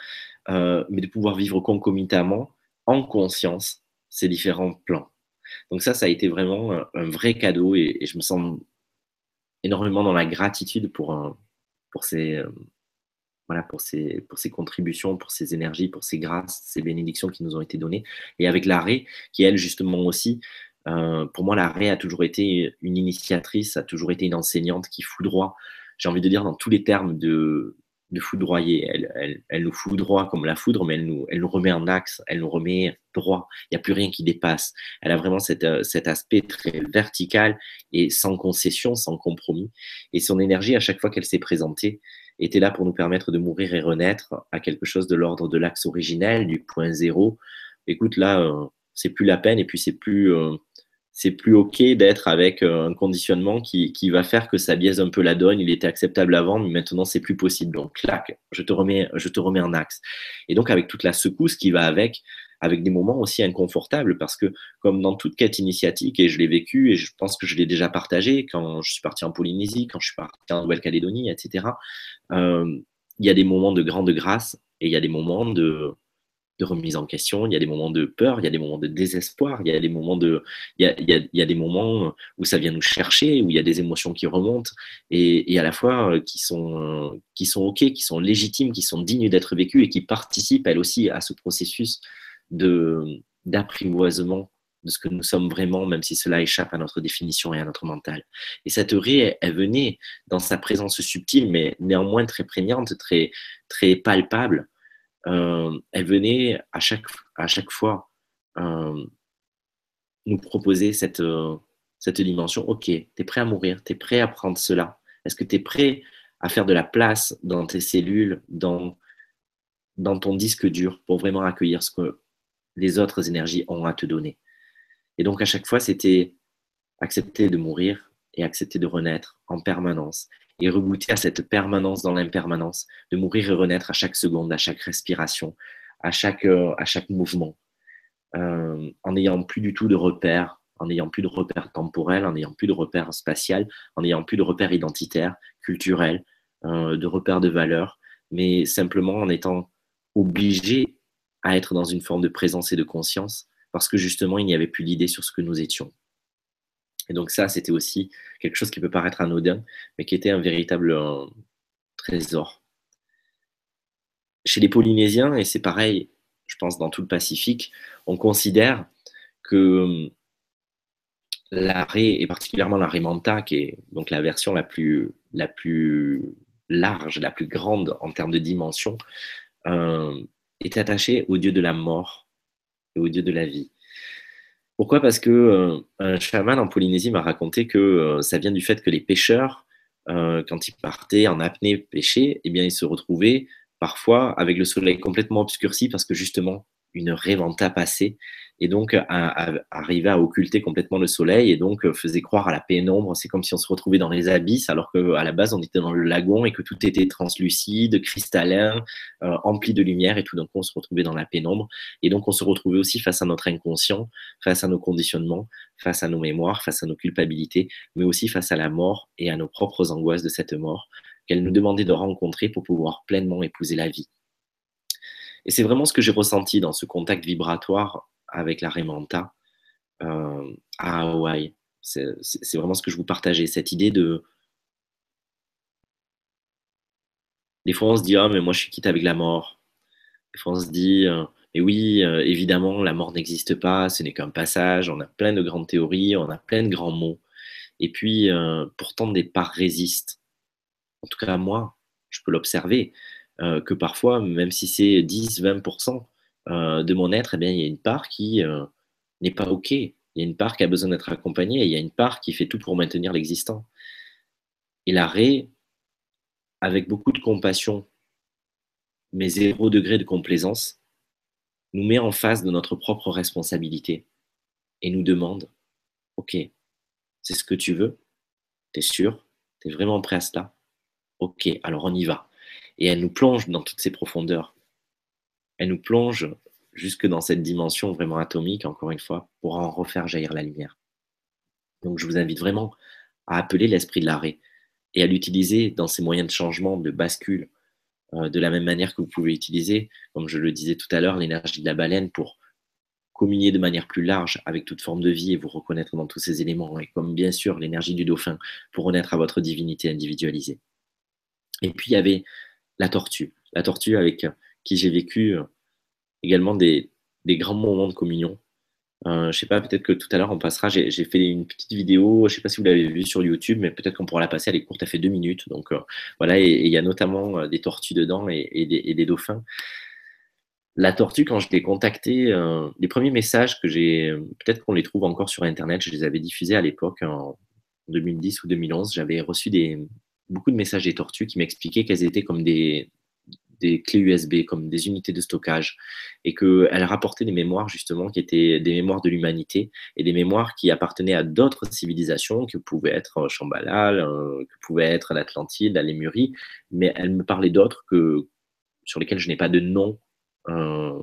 euh, mais de pouvoir vivre concomitamment, en conscience, ces différents plans. Donc ça, ça a été vraiment un, vrai cadeau et, je me sens énormément dans la gratitude pour, pour ces, voilà, pour ces, pour ces contributions, pour ces énergies, pour ces grâces, ces bénédictions qui nous ont été données. Et avec l'arrêt, qui elle, justement aussi, euh, pour moi, l'arrêt a toujours été une initiatrice, a toujours été une enseignante qui foudroie, j'ai envie de dire dans tous les termes de, de foudroyer. Elle, elle, elle, nous foudroie comme la foudre, mais elle nous, elle nous remet en axe, elle nous remet droit. Il n'y a plus rien qui dépasse. Elle a vraiment cet, euh, cet aspect très vertical et sans concession, sans compromis. Et son énergie, à chaque fois qu'elle s'est présentée, était là pour nous permettre de mourir et renaître à quelque chose de l'ordre de l'axe originel, du point zéro. Écoute, là, euh, c'est plus la peine et puis c'est plus, euh, c'est plus OK d'être avec euh, un conditionnement qui, qui, va faire que ça biaise un peu la donne. Il était acceptable avant, mais maintenant, c'est plus possible. Donc, clac, je te remets, je te remets en axe. Et donc, avec toute la secousse qui va avec, avec des moments aussi inconfortables parce que comme dans toute quête initiatique, et je l'ai vécu et je pense que je l'ai déjà partagé quand je suis parti en Polynésie, quand je suis parti en Nouvelle-Calédonie, etc., euh, il y a des moments de grande grâce et il y a des moments de, de remise en question, il y a des moments de peur, il y a des moments de désespoir, il y a des moments de, il y a, il y a, des moments où ça vient nous chercher, où il y a des émotions qui remontent et, et à la fois euh, qui sont, qui sont ok, qui sont légitimes, qui sont dignes d'être vécues et qui participent elles aussi à ce processus d'apprivoisement de ce que nous sommes vraiment, même si cela échappe à notre définition et à notre mental. Et cette raie, elle, venait dans sa présence subtile, mais néanmoins très prégnante, très, très palpable. Euh, elle venait à chaque, fois euh, nous proposer cette, euh, dimension. Ok, tu es prêt à mourir, tu es prêt à prendre cela. Est-ce que tu es prêt à faire de la place dans tes cellules, dans ton disque dur, pour vraiment accueillir ce que les autres énergies ont à te donner? Et donc à chaque fois, c'était accepter de mourir et accepter de renaître en permanence et regoûter à cette permanence dans l'impermanence, de mourir et renaître à chaque seconde, à chaque respiration, à chaque, euh, mouvement, euh, en n'ayant plus du tout de repères, en n'ayant plus de repères temporels, en n'ayant plus de repères spatial, en n'ayant plus de repères identitaires, culturels, euh, de repères de valeur, mais simplement en étant obligé à être dans une forme de présence et de conscience, parce que justement, il n'y avait plus d'idée sur ce que nous étions. Et donc ça, c'était aussi quelque chose qui peut paraître anodin, mais qui était un véritable trésor. Chez les Polynésiens, et c'est pareil, je pense dans tout le Pacifique, on considère que euh, l'arrêt, et particulièrement l'arrêt manta, qui est donc la version la plus, la plus large, la plus grande en termes de dimension, euh, est attaché au dieu de la mort et au dieu de la vie. Pourquoi? Parce que euh, un chaman en Polynésie m'a raconté que euh, ça vient du fait que les pêcheurs, euh, quand ils partaient en apnée pêcher, eh bien, ils se retrouvaient parfois avec le soleil complètement obscurci parce que justement, une réventa passée et donc arrivait à occulter complètement le soleil et donc faisait croire à la pénombre. C'est comme si on se retrouvait dans les abysses alors qu'à la base on était dans le lagon et que tout était translucide, cristallin, euh, empli de lumière et tout d'un coup on se retrouvait dans la pénombre. Et donc on se retrouvait aussi face à notre inconscient, face à nos conditionnements, face à nos mémoires, face à nos culpabilités, mais aussi face à la mort et à nos propres angoisses de cette mort qu'elle nous demandait de rencontrer pour pouvoir pleinement épouser la vie. Et c'est vraiment ce que j'ai ressenti dans ce contact vibratoire avec la Remanta euh, à Hawaï. C'est vraiment ce que je vous partageais, cette idée de... Des fois, on se dit, ah, mais moi, je suis quitte avec la mort. Des fois, on se dit, euh, mais oui, euh, évidemment, la mort n'existe pas, ce n'est qu'un passage. On a plein de grandes théories, on a plein de grands mots. Et puis, pourtant, des parts résistent. En tout cas, moi, je peux l'observer. Que parfois, même si c'est 10-20% euh, de mon être, eh bien, il y a une part qui euh, n'est pas OK. Il y a une part qui a besoin d'être accompagnée et il y a une part qui fait tout pour maintenir l'existant. Et l'arrêt, avec beaucoup de compassion, mais zéro degré de complaisance, nous met en face de notre propre responsabilité et nous demande, OK, c'est ce que tu veux T'es sûr T'es vraiment prêt à cela? Ok, alors on y va et elle nous plonge dans toutes ces profondeurs. Elle nous plonge jusque dans cette dimension vraiment atomique, encore une fois, pour en refaire jaillir la lumière. Donc je vous invite vraiment à appeler l'esprit de l'arrêt et à l'utiliser dans ces moyens de changement, de bascule, euh, de la même manière que vous pouvez utiliser, comme je le disais tout à l'heure, l'énergie de la baleine pour communier de manière plus large avec toute forme de vie et vous reconnaître dans tous ces éléments, et comme bien sûr l'énergie du dauphin pour renaître à votre divinité individualisée. Et puis il y avait la tortue, la tortue avec qui j'ai vécu également des, grands moments de communion. Euh, je sais pas, peut-être que tout à l'heure on passera. J'ai fait une petite vidéo, je sais pas si vous l'avez vue sur YouTube, mais peut-être qu'on pourra la passer. Elle est courte, elle fait deux minutes. Donc euh, voilà, et il y a notamment euh, des tortues dedans et, des, dauphins. La tortue, quand je l'ai contactée, les premiers messages que j'ai, peut-être qu'on les trouve encore sur Internet, je les avais diffusés à l'époque en 2010 ou 2011. J'avais reçu des, beaucoup de messages des tortues qui m'expliquaient qu'elles étaient comme des, des clés USB comme des unités de stockage et qu'elle rapportait des mémoires justement qui étaient des mémoires de l'humanité et des mémoires qui appartenaient à d'autres civilisations que pouvaient être Chambalal, euh, que pouvait être l'Atlantide, la Lémurie, mais elle me parlait d'autres que sur lesquels je n'ai pas de nom, euh,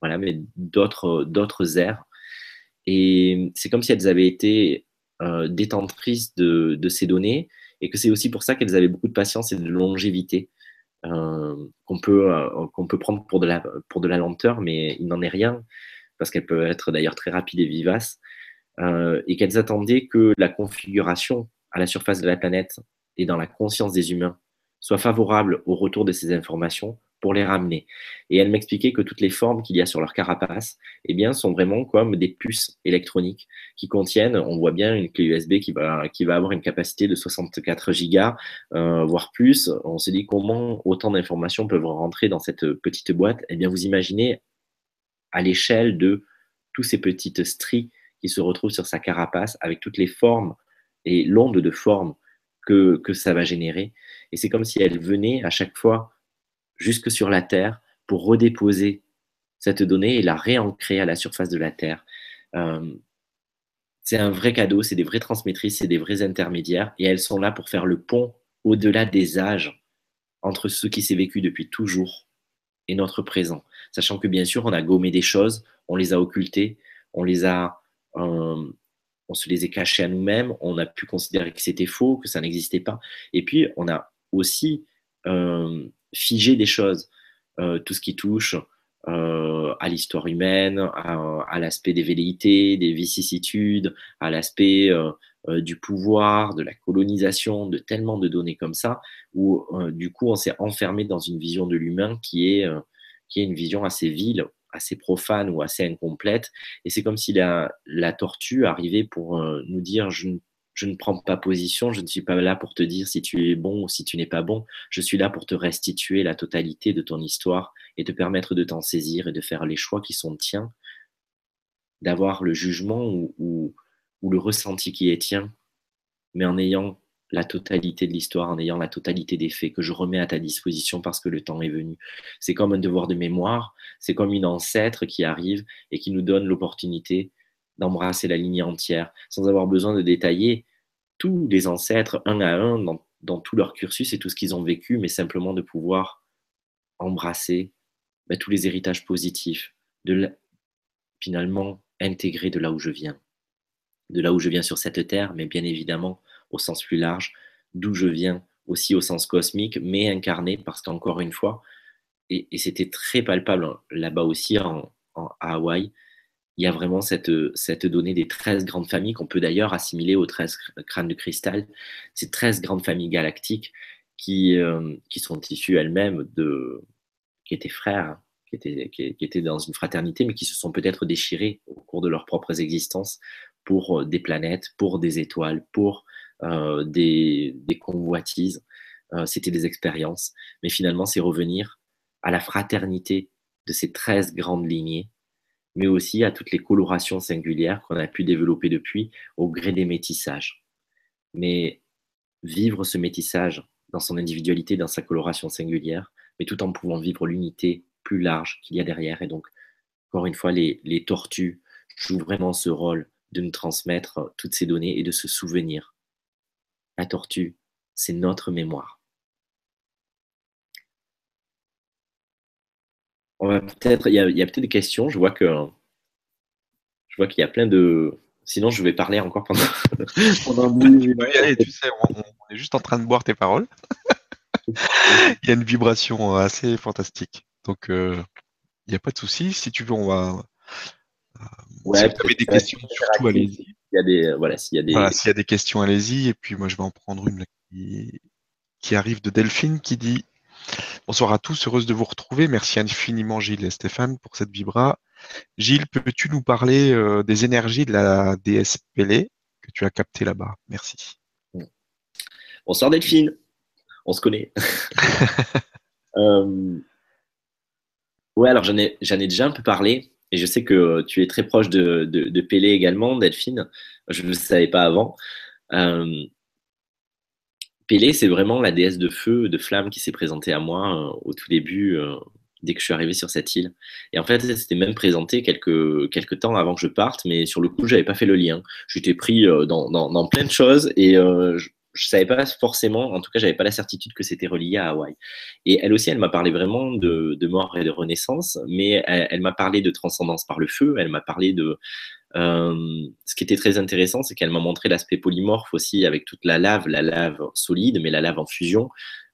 voilà, mais d'autres d'autres. Et c'est comme si elles avaient été euh, détentrices de, ces données et que c'est aussi pour ça qu'elles avaient beaucoup de patience et de longévité qu'on peut, euh, qu'on peut prendre pour de, la, pour de la lenteur, mais il n'en est rien, parce qu'elle peut être d'ailleurs très rapide et vivace, euh, et qu'elles attendaient que la configuration à la surface de la planète et dans la conscience des humains soit favorable au retour de ces informations pour les ramener. Et elle m'expliquait que toutes les formes qu'il y a sur leur carapace eh bien, sont vraiment comme des puces électroniques qui contiennent, on voit bien une clé USB qui va, avoir une capacité de 64 gigas, euh, voire plus. On se dit comment autant d'informations peuvent rentrer dans cette petite boîte. Eh bien, vous imaginez à l'échelle de tous ces petites stries qui se retrouvent sur sa carapace avec toutes les formes et l'onde de forme que, que ça va générer. Et c'est comme si elle venait à chaque fois jusque sur la Terre pour redéposer cette donnée et la réancrer à la surface de la Terre. Euh, c'est un vrai cadeau, c'est des vraies transmettrices, c'est des vrais intermédiaires, et elles sont là pour faire le pont au-delà des âges entre ce qui s'est vécu depuis toujours et notre présent. Sachant que bien sûr, on a gommé des choses, on les a occultées, on les a, euh, on se les est cachées à nous-mêmes, on a pu considérer que c'était faux, que ça n'existait pas, et puis on a aussi euh, figer des choses, euh, tout ce qui touche euh, à l'histoire humaine, à, l'aspect des velléités, des vicissitudes, à l'aspect euh, du pouvoir, de la colonisation, de tellement de données comme ça, où du coup on s'est enfermé dans une vision de l'humain qui est, qui est une vision assez vile, assez profane ou assez incomplète. Et c'est comme si la, la tortue arrivait pour nous dire je ne je ne prends pas position, je ne suis pas là pour te dire si tu es bon ou si tu n'es pas bon, je suis là pour te restituer la totalité de ton histoire et te permettre de t'en saisir et de faire les choix qui sont tiens, d'avoir le jugement ou, le ressenti qui est tien, mais en ayant la totalité de l'histoire, en ayant la totalité des faits que je remets à ta disposition parce que le temps est venu. C'est comme un devoir de mémoire, c'est comme une ancêtre qui arrive et qui nous donne l'opportunité d'embrasser la lignée entière, sans avoir besoin de détailler tous les ancêtres un à un dans, tout leur cursus et tout ce qu'ils ont vécu, mais simplement de pouvoir embrasser bah, tous les héritages positifs, de finalement intégrer de là où je viens, de là où je viens sur cette terre, mais bien évidemment au sens plus large, d'où je viens aussi au sens cosmique, mais incarné parce qu'encore une fois, et, c'était très palpable là-bas aussi en, à Hawaï, il y a vraiment cette, cette donnée des 13 grandes familles qu'on peut d'ailleurs assimiler aux 13 crânes de cristal, ces 13 grandes familles galactiques qui, euh, qui sont issues elles-mêmes de qui étaient frères, qui étaient, qui, étaient dans une fraternité, mais qui se sont peut-être déchirés au cours de leurs propres existences pour euh, des planètes, pour des étoiles, pour euh, des, des, convoitises. C'était des expériences, mais finalement, c'est revenir à la fraternité de ces 13 grandes lignées mais aussi à toutes les colorations singulières qu'on a pu développer depuis au gré des métissages. Mais vivre ce métissage dans son individualité, dans sa coloration singulière, mais tout en pouvant vivre l'unité plus large qu'il y a derrière. Et donc, encore une fois, les, tortues jouent vraiment ce rôle de nous transmettre toutes ces données et de se souvenir. La tortue, c'est notre mémoire. On va peut-être, il y a, peut-être des questions. Je vois que, je vois qu'il y a plein de. Sinon, je vais parler encore pendant. [LAUGHS] pendant [LAUGHS] tu sais, on, est juste en train de boire tes paroles. [LAUGHS] il y a une vibration assez fantastique. Donc, euh, il n'y a pas de souci. Si tu veux, on va. Euh, si vous avez des questions, surtout allez-y. Il y a des, voilà, s'il y a des. Voilà, s'il y a des questions, allez-y. Et puis moi, je vais en prendre une qui, qui arrive de Delphine qui dit Bonsoir à tous, heureuse de vous retrouver. Merci infiniment Gilles et Stéphane pour cette vibra. Gilles, peux-tu nous parler euh, des énergies de la déesse Pélé que tu as captées là-bas? Merci. Bonsoir Delphine, on se connaît. [LAUGHS] euh... Ouais, alors j'en ai, ai déjà un peu parlé et je sais que tu es très proche de, de, de Pélé également, Delphine. Je ne le savais pas avant. Euh... Pélé, c'est vraiment la déesse de feu, de flamme qui s'est présentée à moi euh, au tout début, euh, dès que je suis arrivé sur cette île. Et en fait, elle s'était même présentée quelques, temps avant que je parte, mais sur le coup, je n'avais pas fait le lien. J'étais pris euh, dans, dans, plein de choses et je, ne savais pas forcément, en tout cas, j'avais pas la certitude que c'était relié à Hawaï. Et elle aussi, elle m'a parlé vraiment de, mort et de renaissance, mais elle, m'a parlé de transcendance par le feu, elle m'a parlé de, ce qui était très intéressant, c'est qu'elle m'a montré l'aspect polymorphe aussi avec toute la lave, la lave solide, mais la lave en fusion.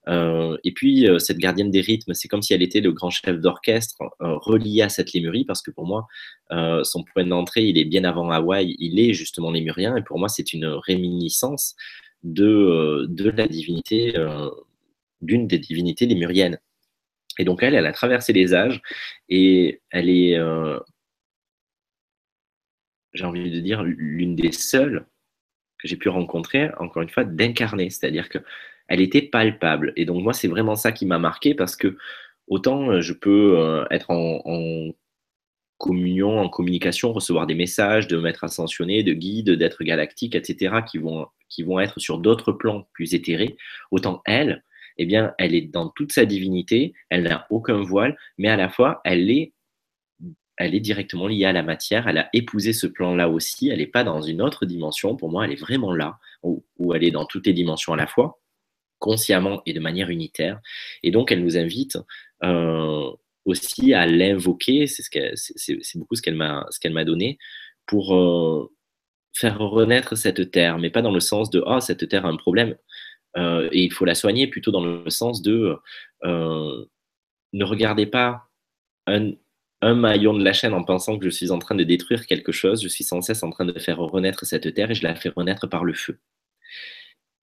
Euh, et puis, euh, cette gardienne des rythmes, c'est comme si elle était le grand chef d'orchestre euh, relié à cette lémurie, parce que pour moi, euh, son point d'entrée, il est bien avant Hawaï, il est justement lémurien, et pour moi, c'est une réminiscence de, de la divinité, d'une des divinités lémuriennes. Et donc, elle, elle a traversé les âges, et elle est j'ai envie de dire, l'une des seules que j'ai pu rencontrer, encore une fois, d'incarner. C'est-à-dire qu'elle était palpable. Et donc, moi, c'est vraiment ça qui m'a marqué parce que autant euh, je peux euh, être en, communion, en communication, recevoir des messages, de m'être ascensionné, de guides, d'être galactique, etc., qui vont, qui vont être sur d'autres plans plus éthérés, autant elle, eh bien, elle est dans toute sa divinité, elle n'a aucun voile, mais à la fois, elle est elle est directement liée à la matière, elle a épousé ce plan-là aussi, elle n'est pas dans une autre dimension, pour moi elle est vraiment là, où, elle est dans toutes les dimensions à la fois, consciemment et de manière unitaire, et donc elle nous invite euh, aussi à l'invoquer, c'est ce beaucoup ce qu'elle m'a donné, pour euh, faire renaître cette terre, mais pas dans le sens de « ah, cette terre a un problème euh, et il faut la soigner », plutôt dans le sens de ne regardez pas un, un maillon de la chaîne en pensant que je suis en train de détruire quelque chose, je suis sans cesse en train de faire renaître cette terre et je la fais renaître par le feu.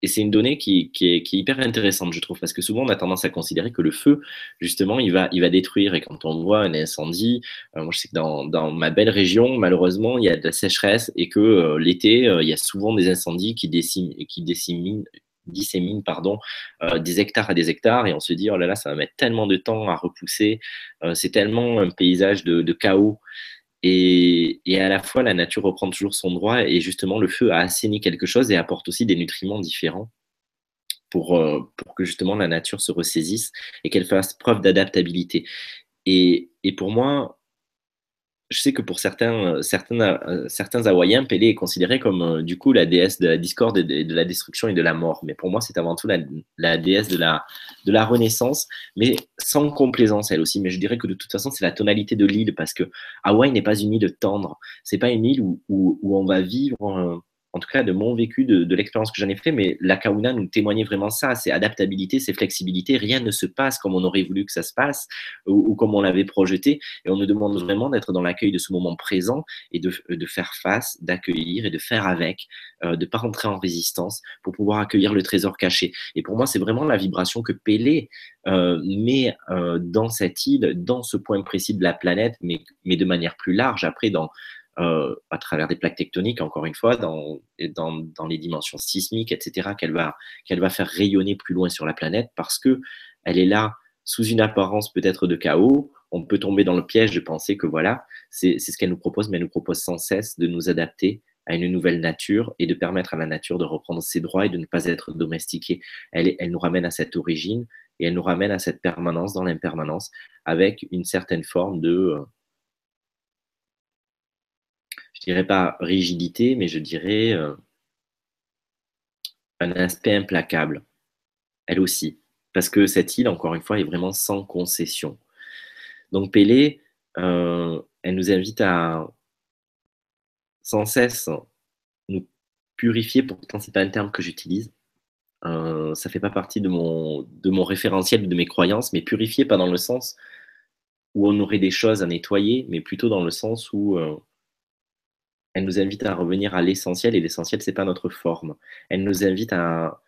Et c'est une donnée qui, est, hyper intéressante, je trouve, parce que souvent on a tendance à considérer que le feu, justement, il va, détruire. Et quand on voit un incendie, euh, moi je sais que dans, ma belle région, malheureusement, il y a de la sécheresse et que euh, l'été, euh, il y a souvent des incendies qui déciment, qui déciment, dissémine pardon, euh, des hectares à des hectares et on se dit oh là là ça va mettre tellement de temps à repousser, euh, c'est tellement un paysage de, chaos et, à la fois la nature reprend toujours son droit et justement le feu a assaini quelque chose et apporte aussi des nutriments différents pour, euh, pour que justement la nature se ressaisisse et qu'elle fasse preuve d'adaptabilité. Et, et pour moi, je sais que pour certains, certains, euh, certains Hawaïens, Pélé est considérée comme euh, du coup la déesse de la discorde et de, la destruction et de la mort. Mais pour moi, c'est avant tout la, déesse de la, de la renaissance, mais sans complaisance elle aussi. Mais je dirais que de toute façon, c'est la tonalité de l'île parce que Hawaï n'est pas une île tendre. C'est pas une île où, où, où on va vivre en tout cas de mon vécu, de, l'expérience que j'en ai fait, mais la Kauna nous témoignait vraiment ça, c'est adaptabilité, c'est flexibilité, rien ne se passe comme on aurait voulu que ça se passe ou, comme on l'avait projeté, et on nous demande vraiment d'être dans l'accueil de ce moment présent et de, faire face, d'accueillir et de faire avec, euh, de ne pas rentrer en résistance pour pouvoir accueillir le trésor caché. Et pour moi, c'est vraiment la vibration que Pélé euh, met euh, dans cette île, dans ce point précis de la planète, mais, mais de manière plus large, après dans euh, à travers des plaques tectoniques, encore une fois, dans, dans, dans les dimensions sismiques, etc., qu'elle va, qu'elle va faire rayonner plus loin sur la planète parce que elle est là sous une apparence peut-être de chaos. On peut tomber dans le piège de penser que voilà, c'est ce qu'elle nous propose, mais elle nous propose sans cesse de nous adapter à une nouvelle nature et de permettre à la nature de reprendre ses droits et de ne pas être domestiquée. Elle, elle nous ramène à cette origine et elle nous ramène à cette permanence dans l'impermanence avec une certaine forme de, euh, dirais pas rigidité, mais je dirais euh, un aspect implacable, elle aussi. Parce que cette île, encore une fois, est vraiment sans concession. Donc Pélé, euh, elle nous invite à sans cesse nous purifier, pourtant c'est pas un terme que j'utilise, euh, ça fait pas partie de mon, de mon référentiel, de mes croyances, mais purifier pas dans le sens où on aurait des choses à nettoyer, mais plutôt dans le sens où Elle nous invite à revenir à l'essentiel et l'essentiel, c'est pas notre forme. Elle nous invite à.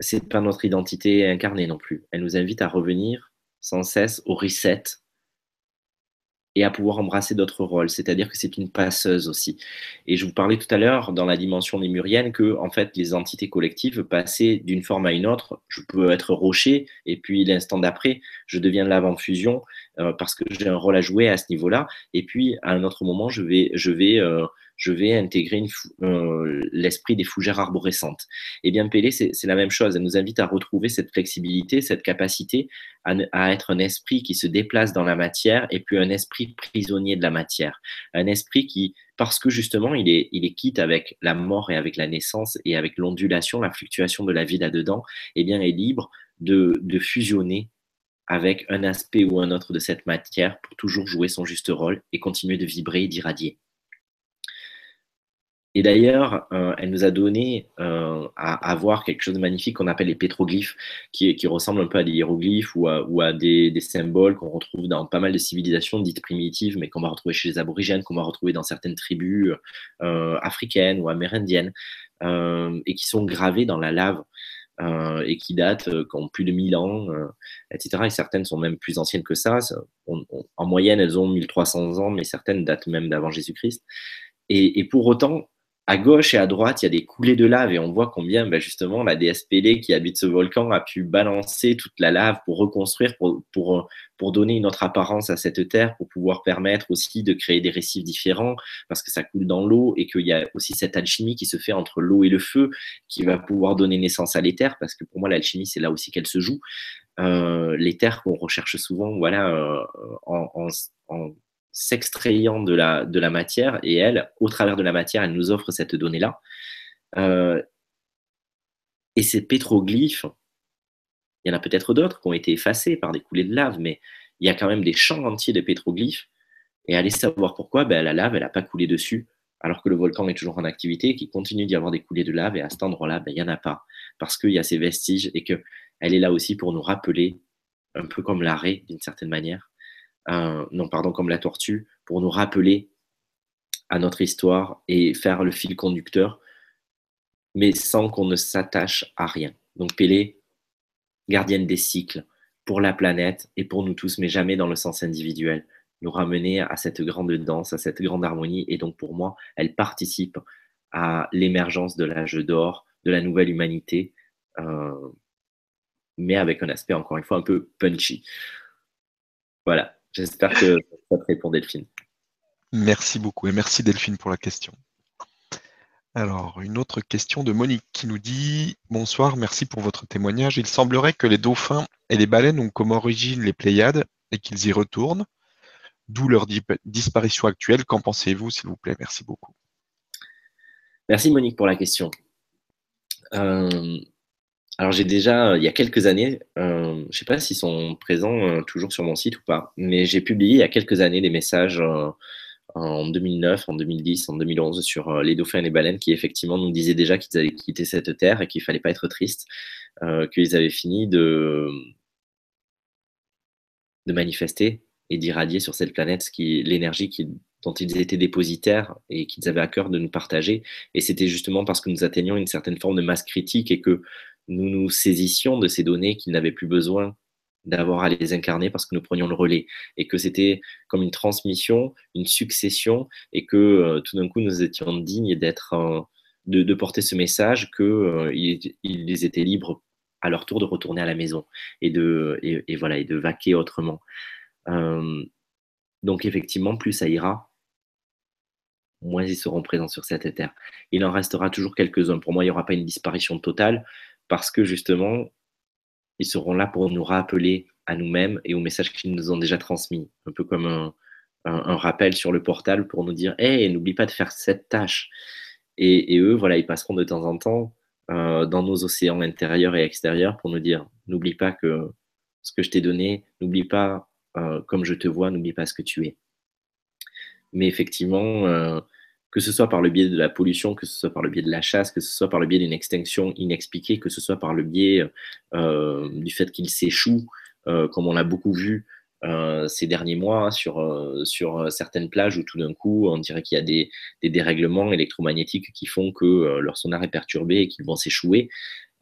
C'est pas notre identité incarnée non plus. Elle nous invite à revenir sans cesse au reset et à pouvoir embrasser d'autres rôles. C'est-à-dire que c'est une passeuse aussi. Et je vous parlais tout à l'heure dans la dimension lémurienne que, en fait, les entités collectives passaient d'une forme à une autre. Je peux être rocher et puis l'instant d'après, je deviens l'avant-fusion euh, parce que j'ai un rôle à jouer à ce niveau-là. Et puis, à un autre moment, je vais, euh, je vais intégrer euh, l'esprit des fougères arborescentes. Et eh bien, Pélé, c'est la même chose. Elle nous invite à retrouver cette flexibilité, cette capacité à, être un esprit qui se déplace dans la matière et puis un esprit prisonnier de la matière. Un esprit qui, parce que justement, il est, quitte avec la mort et avec la naissance et avec l'ondulation, la fluctuation de la vie là-dedans, et eh bien, est libre de fusionner avec un aspect ou un autre de cette matière pour toujours jouer son juste rôle et continuer de vibrer et d'irradier. Et d'ailleurs, euh, elle nous a donné euh, à, voir quelque chose de magnifique qu'on appelle les pétroglyphes, qui, ressemblent un peu à des hiéroglyphes ou à, des, symboles qu'on retrouve dans pas mal de civilisations dites primitives, mais qu'on va retrouver chez les aborigènes, qu'on va retrouver dans certaines tribus euh, africaines ou amérindiennes, et qui sont gravés dans la lave. et qui datent, qui ont plus de 1000 ans, etc. Et certaines sont même plus anciennes que ça. en moyenne, elles ont 1300 ans, mais certaines datent même d'avant Jésus-Christ. et, pour autant, à gauche et à droite, il y a des coulées de lave et on voit combien ben justement la déesse qui habite ce volcan a pu balancer toute la lave pour reconstruire, pour, donner une autre apparence à cette terre, pour pouvoir permettre aussi de créer des récifs différents parce que ça coule dans l'eau et qu'il y a aussi cette alchimie qui se fait entre l'eau et le feu qui va pouvoir donner naissance à l'éther parce que pour moi l'alchimie c'est là aussi qu'elle se joue. Euh, l'éther qu'on recherche souvent voilà, euh, en s'extrayant de la, matière et elle, au travers de la matière, elle nous offre cette donnée-là. Euh, et ces pétroglyphes, il y en a peut-être d'autres qui ont été effacés par des coulées de lave, mais il y a quand même des champs entiers de pétroglyphes. Et allez savoir pourquoi, ben, la lave, elle n'a pas coulé dessus, alors que le volcan est toujours en activité qu'il continue d'y avoir des coulées de lave. Et à cet endroit-là, ben, il n'y en a pas, parce qu'il y a ces vestiges et qu'elle est là aussi pour nous rappeler, un peu comme l'arrêt d'une certaine manière, non, pardon, comme la tortue, pour nous rappeler à notre histoire et faire le fil conducteur, mais sans qu'on ne s'attache à rien. Donc Pélé, gardienne des cycles pour la planète et pour nous tous, mais jamais dans le sens individuel, nous ramener à cette grande danse, à cette grande harmonie. Et donc pour moi, elle participe à l'émergence de l'âge d'or, de la nouvelle humanité, euh, mais avec un aspect encore une fois un peu punchy. Voilà. J'espère que ça te répond, Delphine. Merci beaucoup et merci Delphine pour la question. Alors, une autre question de Monique qui nous dit Bonsoir, merci pour votre témoignage. Il semblerait que les dauphins et les baleines ont comme origine les Pléiades et qu'ils y retournent, d'où leur disparition actuelle. Qu'en pensez-vous, s'il vous plaît? Merci beaucoup. Merci Monique pour la question. Euh, alors j'ai déjà, il y a quelques années, euh, je ne sais pas s'ils sont présents euh, toujours sur mon site ou pas, mais j'ai publié il y a quelques années des messages euh, en 2009, en 2010, en 2011 sur les dauphins et les baleines qui effectivement nous disaient déjà qu'ils avaient quitté cette terre et qu'il fallait pas être triste, qu'ils avaient fini de, de manifester et d'irradier sur cette planète l'énergie dont ils étaient dépositaires et qu'ils avaient à cœur de nous partager. Et c'était justement parce que nous atteignions une certaine forme de masse critique et que nous nous saisissions de ces données qu'ils n'avaient plus besoin d'avoir à les incarner parce que nous prenions le relais et que c'était comme une transmission, une succession et que euh, tout d'un coup nous étions dignes d'être euh, de, porter ce message qu'ils euh, ils étaient libres à leur tour de retourner à la maison et de et, voilà et de vaquer autrement. donc effectivement, plus ça ira, moins ils seront présents sur cette terre. Il en restera toujours quelques-uns. Pour moi, il n'y aura pas une disparition totale, parce que justement, ils seront là pour nous rappeler à nous-mêmes et aux messages qu'ils nous ont déjà transmis. Un peu comme un, rappel sur le portal pour nous dire Hé, n'oublie pas de faire cette tâche. Et, eux, voilà, ils passeront de temps en temps euh, dans nos océans intérieurs et extérieurs pour nous dire N'oublie pas que ce que je t'ai donné, n'oublie pas euh, comme je te vois, n'oublie pas ce que tu es. Mais effectivement, euh, que ce soit par le biais de la pollution, que ce soit par le biais de la chasse, que ce soit par le biais d'une extinction inexpliquée, que ce soit par le biais euh, du fait qu'il s'échoue, euh, comme on l'a beaucoup vu ces derniers mois sur, sur certaines plages où tout d'un coup, on dirait qu'il y a des, dérèglements électromagnétiques qui font que leur sonar est perturbé et qu'ils vont s'échouer.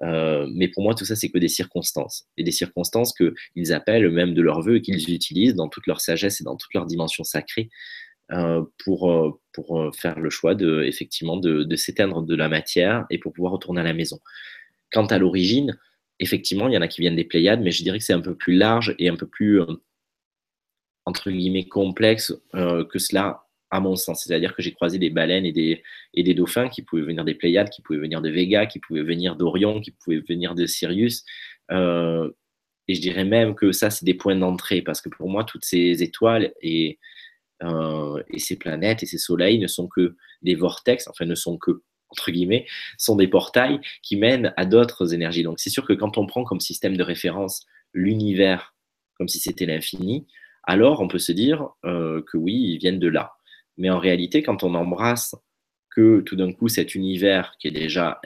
mais pour moi, tout ça, c'est que des circonstances. Et des circonstances qu'ils appellent même de leur vœu et qu'ils utilisent dans toute leur sagesse et dans toute leur dimension sacrée pour, pour faire le choix de, effectivement, de, s'éteindre de la matière et pour pouvoir retourner à la maison. Quant à l'origine, effectivement, il y en a qui viennent des Pléiades, mais je dirais que c'est un peu plus large et un peu plus, euh, entre guillemets, complexe euh, que cela, à mon sens. C'est-à-dire que j'ai croisé des baleines et des, et des dauphins qui pouvaient venir des Pléiades, qui pouvaient venir de Vega, qui pouvaient venir d'Orion, qui pouvaient venir de Sirius. Euh, et je dirais même que ça, c'est des points d'entrée, parce que pour moi, toutes ces étoiles et, et ces planètes et ces soleils ne sont que des vortex, enfin ne sont que entre guillemets, sont des portails qui mènent à d'autres énergies. Donc c'est sûr que quand on prend comme système de référence l'univers comme si c'était l'infini, alors on peut se dire euh, que oui, ils viennent de là. Mais en réalité, quand on embrasse que tout d'un coup cet univers qui est déjà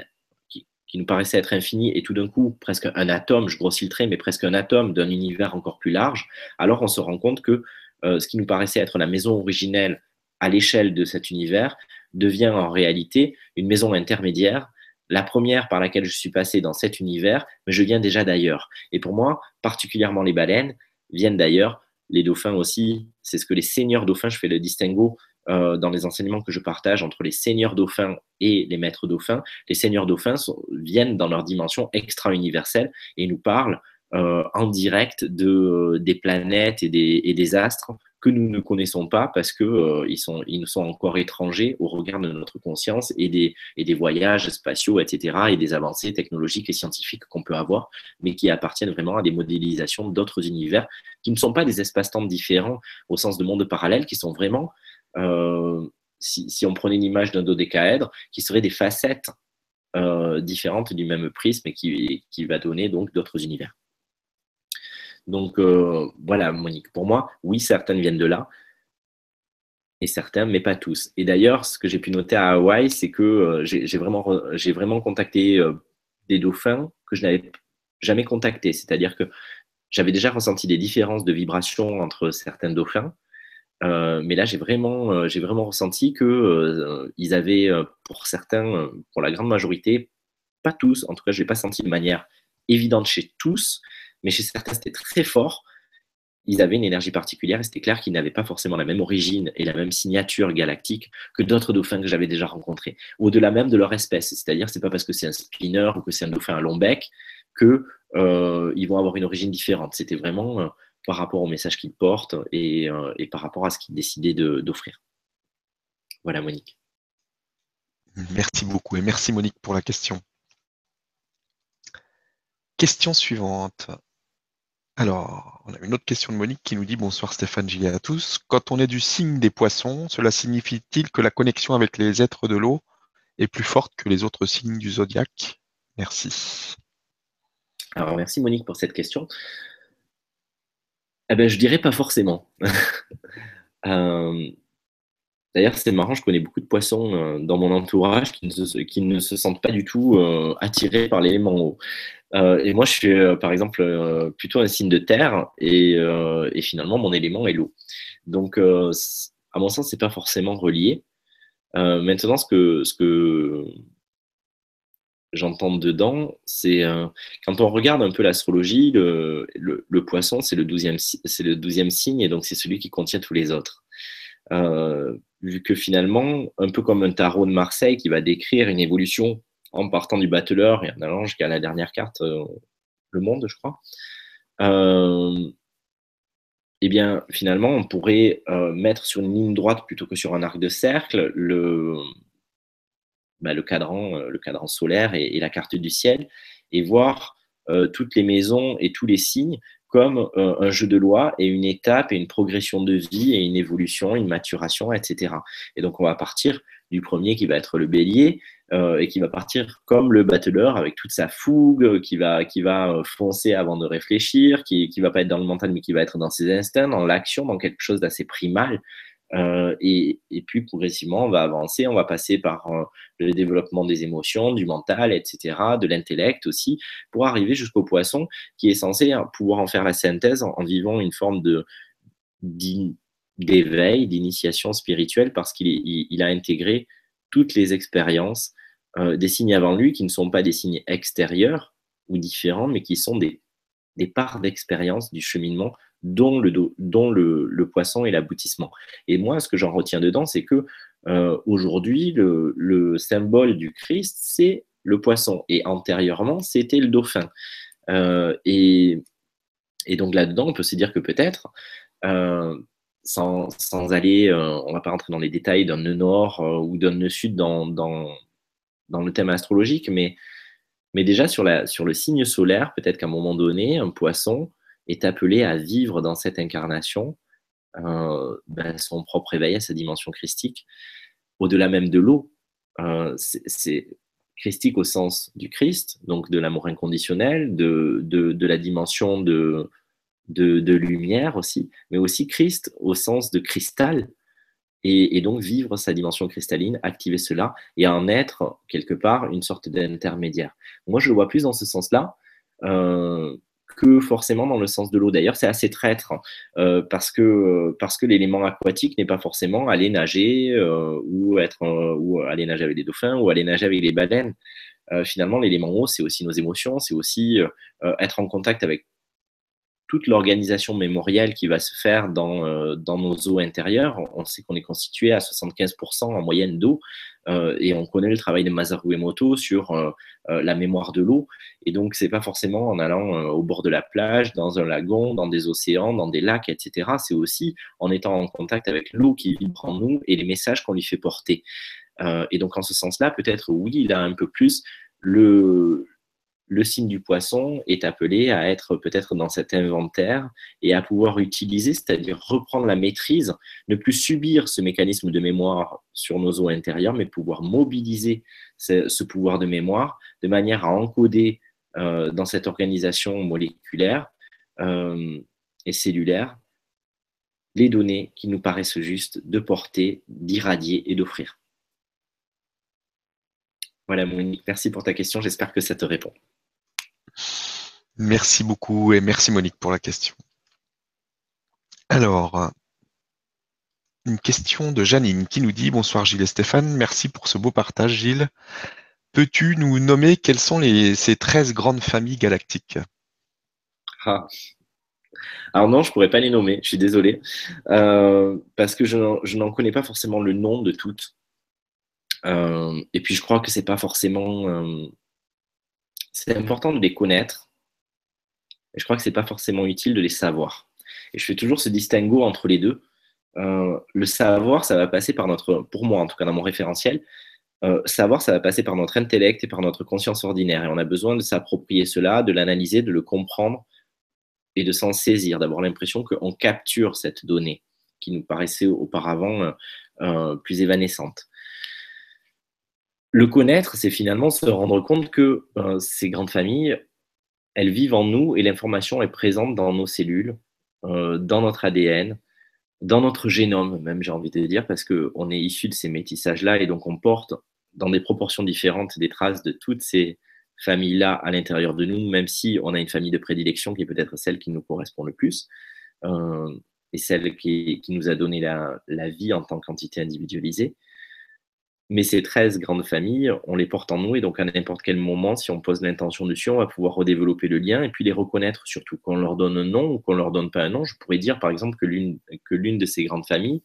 qui, nous paraissait être infini et tout d'un coup presque un atome, je grossis le trait, mais presque un atome d'un univers encore plus large, alors on se rend compte que euh, ce qui nous paraissait être la maison originelle à l'échelle de cet univers devient en réalité une maison intermédiaire, la première par laquelle je suis passé dans cet univers, mais je viens déjà d'ailleurs. Et pour moi, particulièrement les baleines viennent d'ailleurs, les dauphins aussi, c'est ce que les seigneurs dauphins, je fais le distinguo euh, dans les enseignements que je partage entre les seigneurs dauphins et les maîtres dauphins. Les seigneurs dauphins viennent dans leur dimension extra-universelle et nous parlent euh, en direct de, des planètes et des, et des astres que nous ne connaissons pas parce qu'ils euh, ils, sont, ils sont encore étrangers au regard de notre conscience et des, et des voyages spatiaux, etc., et des avancées technologiques et scientifiques qu'on peut avoir, mais qui appartiennent vraiment à des modélisations d'autres univers qui ne sont pas des espaces-temps différents au sens de monde parallèle, qui sont vraiment, euh, si, si, on prenait l'image d'un dodécaèdre, qui seraient des facettes euh, différentes du même prisme et qui, qui va donner donc d'autres univers. Donc euh, voilà, Monique, pour moi, oui, certaines viennent de là, et certains, mais pas tous. Et d'ailleurs, ce que j'ai pu noter à Hawaï, c'est que euh, j'ai vraiment, vraiment contacté euh, des dauphins que je n'avais jamais contactés. C'est-à-dire que j'avais déjà ressenti des différences de vibration entre certains dauphins, mais là, j'ai vraiment, vraiment ressenti que ils avaient, pour certains, pour la grande majorité, pas tous, en tout cas, je l'ai pas senti de manière évidente chez tous, mais chez certains, c'était très fort. Ils avaient une énergie particulière et c'était clair qu'ils n'avaient pas forcément la même origine et la même signature galactique que d'autres dauphins que j'avais déjà rencontrés, au-delà même de leur espèce. C'est-à-dire, c'est pas parce que c'est un spinner ou que c'est un dauphin à long bec qu'ils euh, vont avoir une origine différente. C'était vraiment euh, par rapport au message qu'ils portent et, euh, et, par rapport à ce qu'ils décidaient d'offrir. Voilà, Monique. Merci beaucoup et merci Monique pour la question. Question suivante. Alors, on a une autre question de Monique qui nous dit Bonsoir Stéphane, Gilles à tous. Quand on est du signe des poissons, cela signifie-t-il que la connexion avec les êtres de l'eau est plus forte que les autres signes du zodiaque? Merci. Alors, merci Monique pour cette question. Eh ben, je dirais pas forcément. [LAUGHS] Euh, d'ailleurs, c'est marrant, je connais beaucoup de poissons euh, dans mon entourage qui ne, se, sentent pas du tout euh, attirés par l'élément eau. Et moi, je suis, euh, par exemple, plutôt un signe de terre, et, finalement, mon élément est l'eau. Donc, à mon sens, c'est pas forcément relié. maintenant, ce que, ce j'entends dedans, c'est quand on regarde un peu l'astrologie, le, poisson, c'est le douzième, c'est le douzième signe, et donc c'est celui qui contient tous les autres. Vu que finalement, un peu comme un tarot de Marseille qui va décrire une évolution en partant du battleur et en allant jusqu'à la dernière carte, euh, le monde, je crois. Euh, eh bien, finalement, on pourrait euh, mettre sur une ligne droite plutôt que sur un arc de cercle le, bah, le, cadran, le cadran solaire et, la carte du ciel et voir toutes les maisons et tous les signes comme un jeu de loi et une étape et une progression de vie et une évolution, une maturation, etc. Et donc, on va partir du premier qui va être le bélier, euh, et qui va partir comme le battleur avec toute sa fougue, qui va, qui va euh, foncer avant de réfléchir, qui ne va pas être dans le mental mais qui va être dans ses instincts, dans l'action, dans quelque chose d'assez primal. Euh, et, puis progressivement, on va avancer, on va passer par euh, le développement des émotions, du mental, etc., de l'intellect aussi, pour arriver jusqu'au poisson qui est censé hein, pouvoir en faire la synthèse en, vivant une forme d'éveil, d'initiation spirituelle, parce qu'il a intégré toutes les expériences euh, des signes avant lui qui ne sont pas des signes extérieurs ou différents, mais qui sont des, des parts d'expérience du cheminement dont le, poisson est l'aboutissement. Et moi, ce que j'en retiens dedans, c'est que euh, aujourd'hui, le, le, symbole du Christ, c'est le poisson. Et antérieurement, c'était le dauphin. Euh, et, donc là-dedans, on peut se dire que peut-être, euh, sans, aller, on ne va pas rentrer dans les détails d'un nœud nord ou d'un nœud sud dans, dans le thème astrologique, mais, mais déjà sur, le signe solaire, peut-être qu'à un moment donné, un poisson est appelé à vivre dans cette incarnation euh, ben, son propre éveil à sa dimension christique, au-delà même de l'eau. Euh, c'est christique au sens du Christ, donc de l'amour inconditionnel, de, de, la dimension de, lumière aussi, mais aussi Christ au sens de cristal, et, donc vivre sa dimension cristalline, activer cela et en être quelque part une sorte d'intermédiaire. Moi, je le vois plus dans ce sens-là euh, que forcément dans le sens de l'eau. D'ailleurs, c'est assez traître euh, parce que, parce que l'élément aquatique n'est pas forcément aller nager euh, ou, être, ou aller nager avec des dauphins ou aller nager avec des baleines. finalement, l'élément eau, c'est aussi nos émotions, c'est aussi être en contact avec toute l'organisation mémorielle qui va se faire dans, euh, dans nos eaux intérieures. On sait qu'on est constitué à 75% en moyenne d'eau euh, et on connaît le travail de Masaru Emoto sur euh, la mémoire de l'eau. Et donc, c'est pas forcément en allant au bord de la plage, dans un lagon, dans des océans, dans des lacs, etc. C'est aussi en étant en contact avec l'eau qui vibre en nous et les messages qu'on lui fait porter. et donc, en ce sens-là, peut-être, oui, il a un peu plus le, le signe du poisson est appelé à être peut-être dans cet inventaire et à pouvoir utiliser, c'est-à-dire reprendre la maîtrise, ne plus subir ce mécanisme de mémoire sur nos eaux intérieures, mais pouvoir mobiliser ce, pouvoir de mémoire de manière à encoder euh, dans cette organisation moléculaire euh, et cellulaire les données qui nous paraissent justes de porter, d'irradier et d'offrir. Voilà Monique, merci pour ta question, j'espère que ça te répond. Merci beaucoup et merci Monique pour la question. Alors, une question de Janine qui nous dit Bonsoir Gilles et Stéphane, merci pour ce beau partage Gilles. Peux-tu nous nommer quelles sont ces 13 grandes familles galactiques? Ah. Alors non, je ne pourrais pas les nommer, je suis désolé, euh, parce que je, n'en connais pas forcément le nom de toutes. Euh, et puis je crois que c'est pas forcément euh, c'est important de les connaître. Et je crois que ce n'est pas forcément utile de les savoir. Et je fais toujours ce distinguo entre les deux. Euh, le savoir, ça va passer par notre, pour moi en tout cas dans mon référentiel, euh, savoir, ça va passer par notre intellect et par notre conscience ordinaire. Et on a besoin de s'approprier cela, de l'analyser, de le comprendre et de s'en saisir, d'avoir l'impression qu'on capture cette donnée qui nous paraissait auparavant euh, plus évanescente. Le connaître, c'est finalement se rendre compte que euh, ces grandes familles, elles vivent en nous et l'information est présente dans nos cellules, euh, dans notre ADN, dans notre génome, même j'ai envie de dire, parce qu'on est issu de ces métissages-là et donc on porte dans des proportions différentes des traces de toutes ces familles-là à l'intérieur de nous, même si on a une famille de prédilection qui est peut-être celle qui nous correspond le plus euh, et celle qui, nous a donné la, la vie en tant qu'entité individualisée. Mais ces 13 grandes familles, on les porte en nous et donc à n'importe quel moment, si on pose l'intention dessus, on va pouvoir redévelopper le lien et puis les reconnaître surtout. Qu'on leur donne un nom ou qu'on leur donne pas un nom, je pourrais dire par exemple que l'une de ces grandes familles,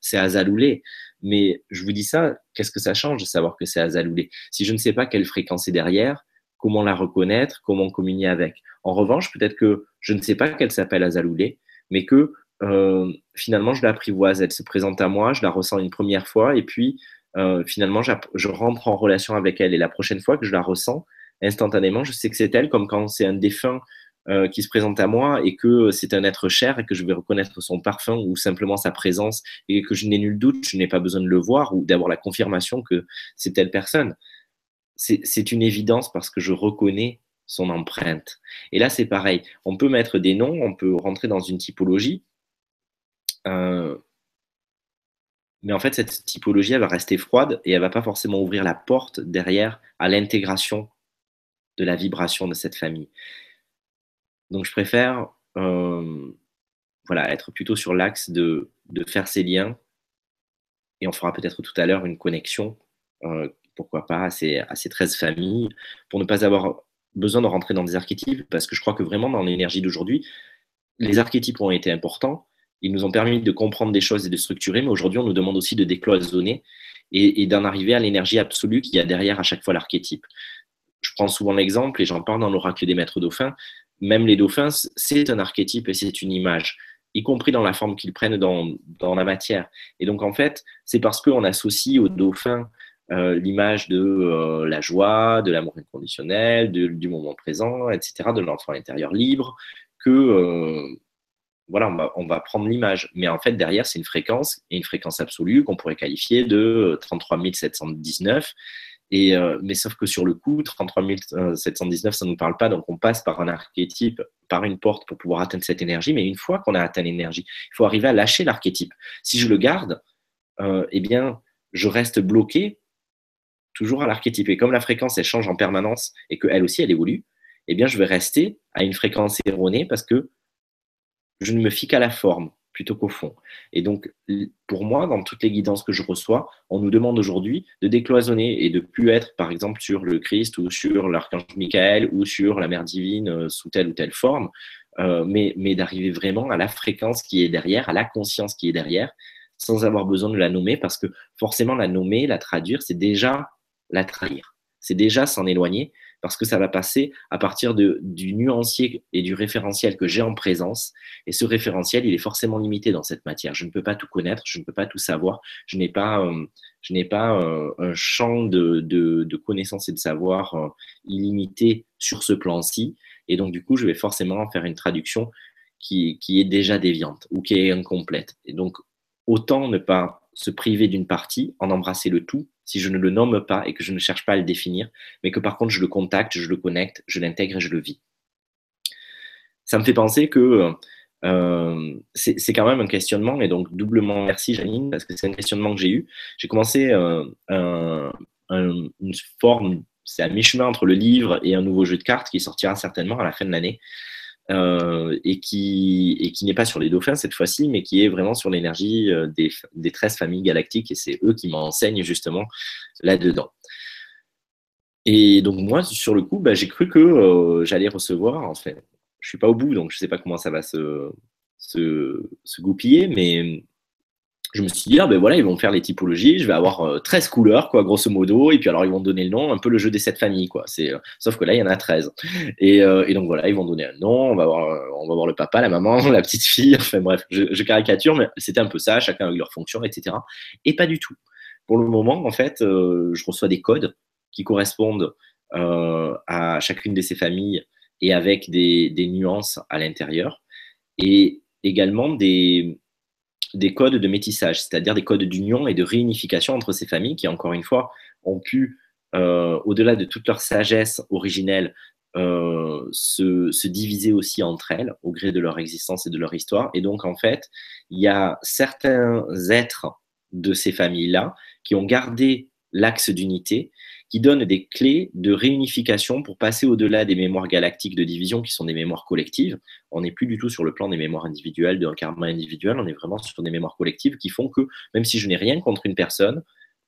c'est Azaloulé. Mais je vous dis ça, qu'est-ce que ça change de savoir que c'est Azaloulé? Si je ne sais pas quelle fréquence est derrière, comment la reconnaître, comment communier avec? En revanche, peut-être que je ne sais pas qu'elle s'appelle Azaloulé, mais que euh, finalement je l'apprivoise, elle se présente à moi, je la ressens une première fois et puis euh, finalement, je rentre en relation avec elle. Et la prochaine fois que je la ressens, instantanément, je sais que c'est elle, comme quand c'est un défunt euh, qui se présente à moi et que c'est un être cher et que je vais reconnaître son parfum ou simplement sa présence et que je n'ai nul doute, je n'ai pas besoin de le voir ou d'avoir la confirmation que c'est telle personne. C'est une évidence parce que je reconnais son empreinte. Et là, c'est pareil. On peut mettre des noms, on peut rentrer dans une typologie. Euh, mais en fait, cette typologie, elle va rester froide et elle va pas forcément ouvrir la porte derrière à l'intégration de la vibration de cette famille. Donc, je préfère euh, voilà, être plutôt sur l'axe de, de, faire ces liens. Et on fera peut-être tout à l'heure une connexion, euh, pourquoi pas, à ces, à ces 13 familles, pour ne pas avoir besoin de rentrer dans des archétypes, parce que je crois que vraiment dans l'énergie d'aujourd'hui, les archétypes ont été importants, ils nous ont permis de comprendre des choses et de structurer, mais aujourd'hui, on nous demande aussi de décloisonner et, d'en arriver à l'énergie absolue qu'il y a derrière à chaque fois l'archétype. Je prends souvent l'exemple, et j'en parle dans l'oracle des maîtres dauphins, même les dauphins, c'est un archétype et c'est une image, y compris dans la forme qu'ils prennent dans, la matière. Et donc, en fait, c'est parce qu'on associe aux dauphins euh, l'image de euh, la joie, de l'amour inconditionnel, du moment présent, etc., de l'enfant intérieur libre, que euh, voilà, on va, prendre l'image. Mais en fait, derrière, c'est une fréquence, et une fréquence absolue qu'on pourrait qualifier de 33 719. Et, euh, mais sauf que sur le coup, 33 719, ça ne nous parle pas. Donc, on passe par un archétype, par une porte pour pouvoir atteindre cette énergie. Mais une fois qu'on a atteint l'énergie, il faut arriver à lâcher l'archétype. Si je le garde, euh, eh bien, je reste bloqué toujours à l'archétype. Et comme la fréquence, elle change en permanence et qu'elle aussi, elle évolue, eh bien, je vais rester à une fréquence erronée parce que je ne me fie qu'à la forme plutôt qu'au fond. Et donc, pour moi, dans toutes les guidances que je reçois, on nous demande aujourd'hui de décloisonner et de plus être, par exemple, sur le Christ ou sur l'archange Michael ou sur la Mère divine euh, sous telle ou telle forme, euh, mais, mais d'arriver vraiment à la fréquence qui est derrière, à la conscience qui est derrière, sans avoir besoin de la nommer, parce que forcément, la nommer, la traduire, c'est déjà la trahir. C'est déjà s'en éloigner, parce que ça va passer à partir du nuancier et du référentiel que j'ai en présence. Et ce référentiel, il est forcément limité dans cette matière. Je ne peux pas tout connaître, je ne peux pas tout savoir, je n'ai pas, euh, je n'ai pas euh, un champ de, de, connaissances et de savoir euh, illimité sur ce plan-ci. Et donc, du coup, je vais forcément faire une traduction qui est déjà déviante ou qui est incomplète. Et donc, autant ne pas se priver d'une partie, en embrasser le tout, si je ne le nomme pas et que je ne cherche pas à le définir, mais que par contre je le contacte, je le connecte, je l'intègre et je le vis. Ça me fait penser que euh, c'est quand même un questionnement, et donc doublement merci Janine, parce que c'est un questionnement que j'ai eu. J'ai commencé euh, une forme, c'est à mi-chemin entre le livre et un nouveau jeu de cartes qui sortira certainement à la fin de l'année. Euh, et qui, et qui n'est pas sur les dauphins cette fois-ci, mais qui est vraiment sur l'énergie euh, des, des 13 familles galactiques, et c'est eux qui m'enseignent justement là-dedans. Et donc moi, sur le coup, bah, j'ai cru que euh, j'allais recevoir, en fait, je suis pas au bout, donc je sais pas comment ça va se, se goupiller, mais je me suis dit, ah ben voilà, ils vont faire les typologies, je vais avoir 13 euh, couleurs, quoi, grosso modo, et puis alors ils vont donner le nom, un peu le jeu des sept familles, quoi. C'est, euh, sauf que là, il y en a 13. Et, euh, et, donc voilà, ils vont donner un nom, on va, voir, on va voir le papa, la maman, [LAUGHS] la petite fille, enfin bref, je, caricature, mais c'était un peu ça, chacun avec leur fonction, etc. Et pas du tout. Pour le moment, en fait, je reçois des codes qui correspondent à chacune de ces familles et avec des nuances à l'intérieur, et également des des codes de métissage, c'est-à-dire des codes d'union et de réunification entre ces familles qui, encore une fois, ont pu, euh, au-delà de toute leur sagesse originelle, euh, se, se, diviser aussi entre elles au gré de leur existence et de leur histoire. Et donc, en fait, il y a certains êtres de ces familles-là qui ont gardé l'axe d'unité qui donne des clés de réunification pour passer au-delà des mémoires galactiques de division qui sont des mémoires collectives. On n'est plus du tout sur le plan des mémoires individuelles, d'un karma individuel, on est vraiment sur des mémoires collectives qui font que même si je n'ai rien contre une personne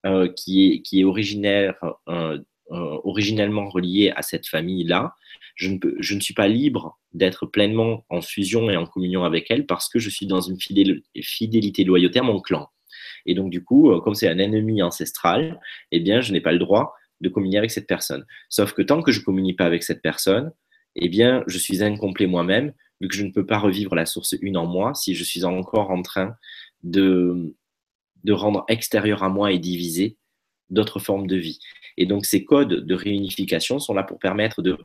euh, qui, est, qui est originaire, euh, euh, originellement reliée à cette famille-là, je ne, je ne suis pas libre d'être pleinement en fusion et en communion avec elle parce que je suis dans une fidélité loyauté à mon clan. Et donc, du coup, comme c'est un ennemi ancestral, eh bien, je n'ai pas le droit de communier avec cette personne. Sauf que tant que je ne communie pas avec cette personne, eh bien, je suis incomplet moi-même, vu que je ne peux pas revivre la source une en moi si je suis encore en train de, de rendre extérieur à moi et diviser d'autres formes de vie. Et donc, ces codes de réunification sont là pour permettre de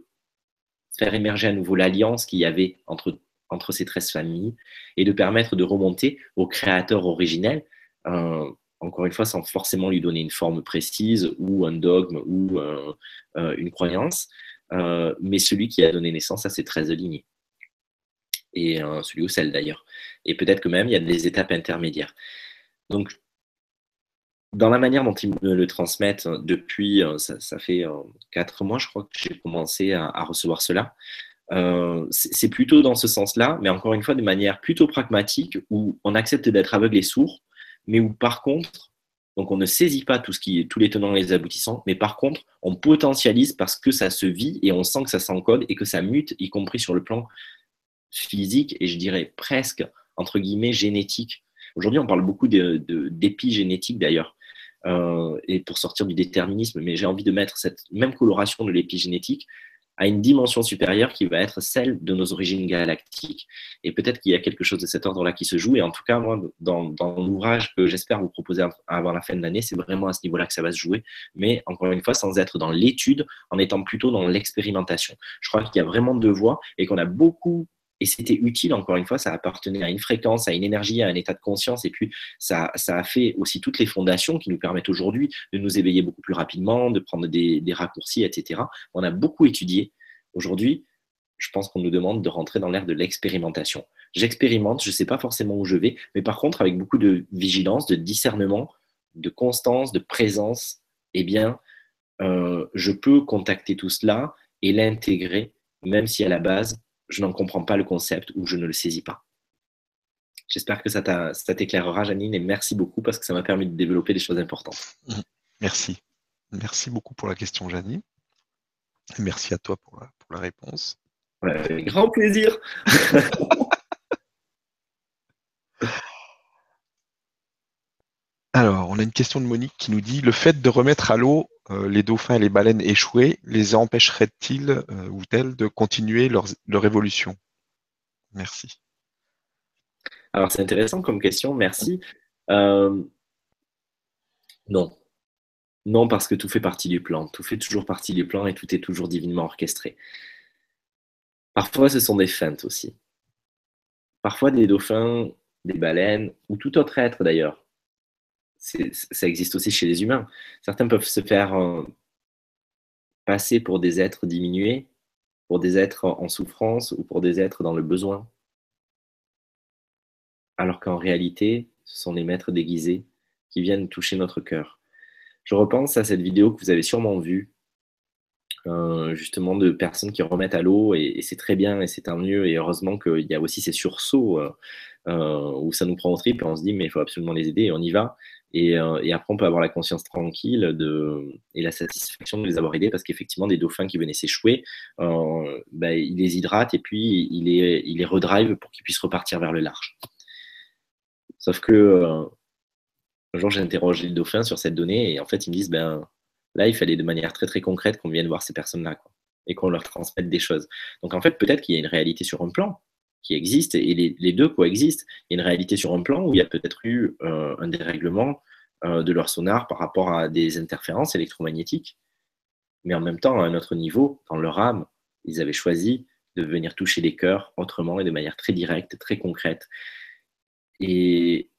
faire émerger à nouveau l'alliance qu'il y avait entre, entre ces 13 familles et de permettre de remonter au créateur originel, encore une fois, sans forcément lui donner une forme précise ou un dogme ou euh, euh, une croyance, euh, mais celui qui a donné naissance à ces 13 lignées. Et celui ou celle d'ailleurs. Et peut-être que même il y a des étapes intermédiaires. Donc, dans la manière dont ils me le transmettent depuis, ça, fait quatre mois, je crois que j'ai commencé à, recevoir cela. c'est plutôt dans ce sens-là, mais encore une fois, de manière plutôt pragmatique, où on accepte d'être aveugle et sourd, mais où par contre, on ne saisit pas tout ce qui tous les tenants et les aboutissants, mais par contre, on potentialise parce que ça se vit et on sent que ça s'encode et que ça mute, y compris sur le plan physique et je dirais presque, entre guillemets, génétique. Aujourd'hui, on parle beaucoup d'épigénétique d'ailleurs, euh, et pour sortir du déterminisme, mais j'ai envie de mettre cette même coloration de l'épigénétique à une dimension supérieure qui va être celle de nos origines galactiques. Et peut-être qu'il y a quelque chose de cet ordre-là qui se joue. Et en tout cas, moi, dans, l'ouvrage que j'espère vous proposer avant la fin de l'année, c'est vraiment à ce niveau-là que ça va se jouer. Mais encore une fois, sans être dans l'étude, en étant plutôt dans l'expérimentation. Je crois qu'il y a vraiment deux voies et qu'on a beaucoup et c'était utile, encore une fois, ça appartenait à une fréquence, à une énergie, à un état de conscience. Et puis, ça, ça a fait aussi toutes les fondations qui nous permettent aujourd'hui de nous éveiller beaucoup plus rapidement, de prendre des, raccourcis, etc. On a beaucoup étudié. Aujourd'hui, je pense qu'on nous demande de rentrer dans l'ère de l'expérimentation. J'expérimente, je ne sais pas forcément où je vais, mais par contre, avec beaucoup de vigilance, de discernement, de constance, de présence, eh bien, euh, je peux contacter tout cela et l'intégrer, même si à la base, je n'en comprends pas le concept ou je ne le saisis pas. J'espère que ça t'éclairera, Janine, et merci beaucoup parce que ça m'a permis de développer des choses importantes. Mmh. Merci. Merci beaucoup pour la question, Janine. Merci à toi pour la, réponse. grand plaisir. [LAUGHS] On a une question de Monique qui nous dit le fait de remettre à l'eau euh, les dauphins et les baleines échoués les empêcherait-il euh, ou elles de continuer leur, évolution? Merci. Alors, c'est intéressant comme question, merci. Euh, non. Non, parce que tout fait partie du plan. Tout fait toujours partie du plan et tout est toujours divinement orchestré. Parfois, ce sont des feintes aussi. Parfois, des dauphins, des baleines, ou tout autre être d'ailleurs, ça existe aussi chez les humains. Certains peuvent se faire euh, passer pour des êtres diminués, pour des êtres en souffrance ou pour des êtres dans le besoin. Alors qu'en réalité, ce sont des maîtres déguisés qui viennent toucher notre cœur. Je repense à cette vidéo que vous avez sûrement vue, euh, justement de personnes qui remettent à l'eau, et, c'est très bien, et c'est tant mieux, et heureusement qu'il y a aussi ces sursauts euh, où ça nous prend au trip, et on se dit, mais il faut absolument les aider, et on y va. Euh, et, après, on peut avoir la conscience tranquille et la satisfaction de les avoir aidés parce qu'effectivement, des dauphins qui venaient s'échouer, euh, bah, il les hydrate et puis il les, il les redrive pour qu'ils puissent repartir vers le large. Sauf que euh, un jour, j'ai interrogé les dauphins sur cette donnée et en fait, ils me disent ben, là, il fallait de manière très très concrète qu'on vienne voir ces personnes-là et qu'on leur transmette des choses. Donc en fait, peut-être qu'il y a une réalité sur un plan, qui existent et les, deux coexistent. Il y a une réalité sur un plan où il y a peut-être eu euh, un dérèglement euh, de leur sonar par rapport à des interférences électromagnétiques, mais en même temps, à un autre niveau, dans leur âme, ils avaient choisi de venir toucher les cœurs autrement et de manière très directe, très concrète. Et,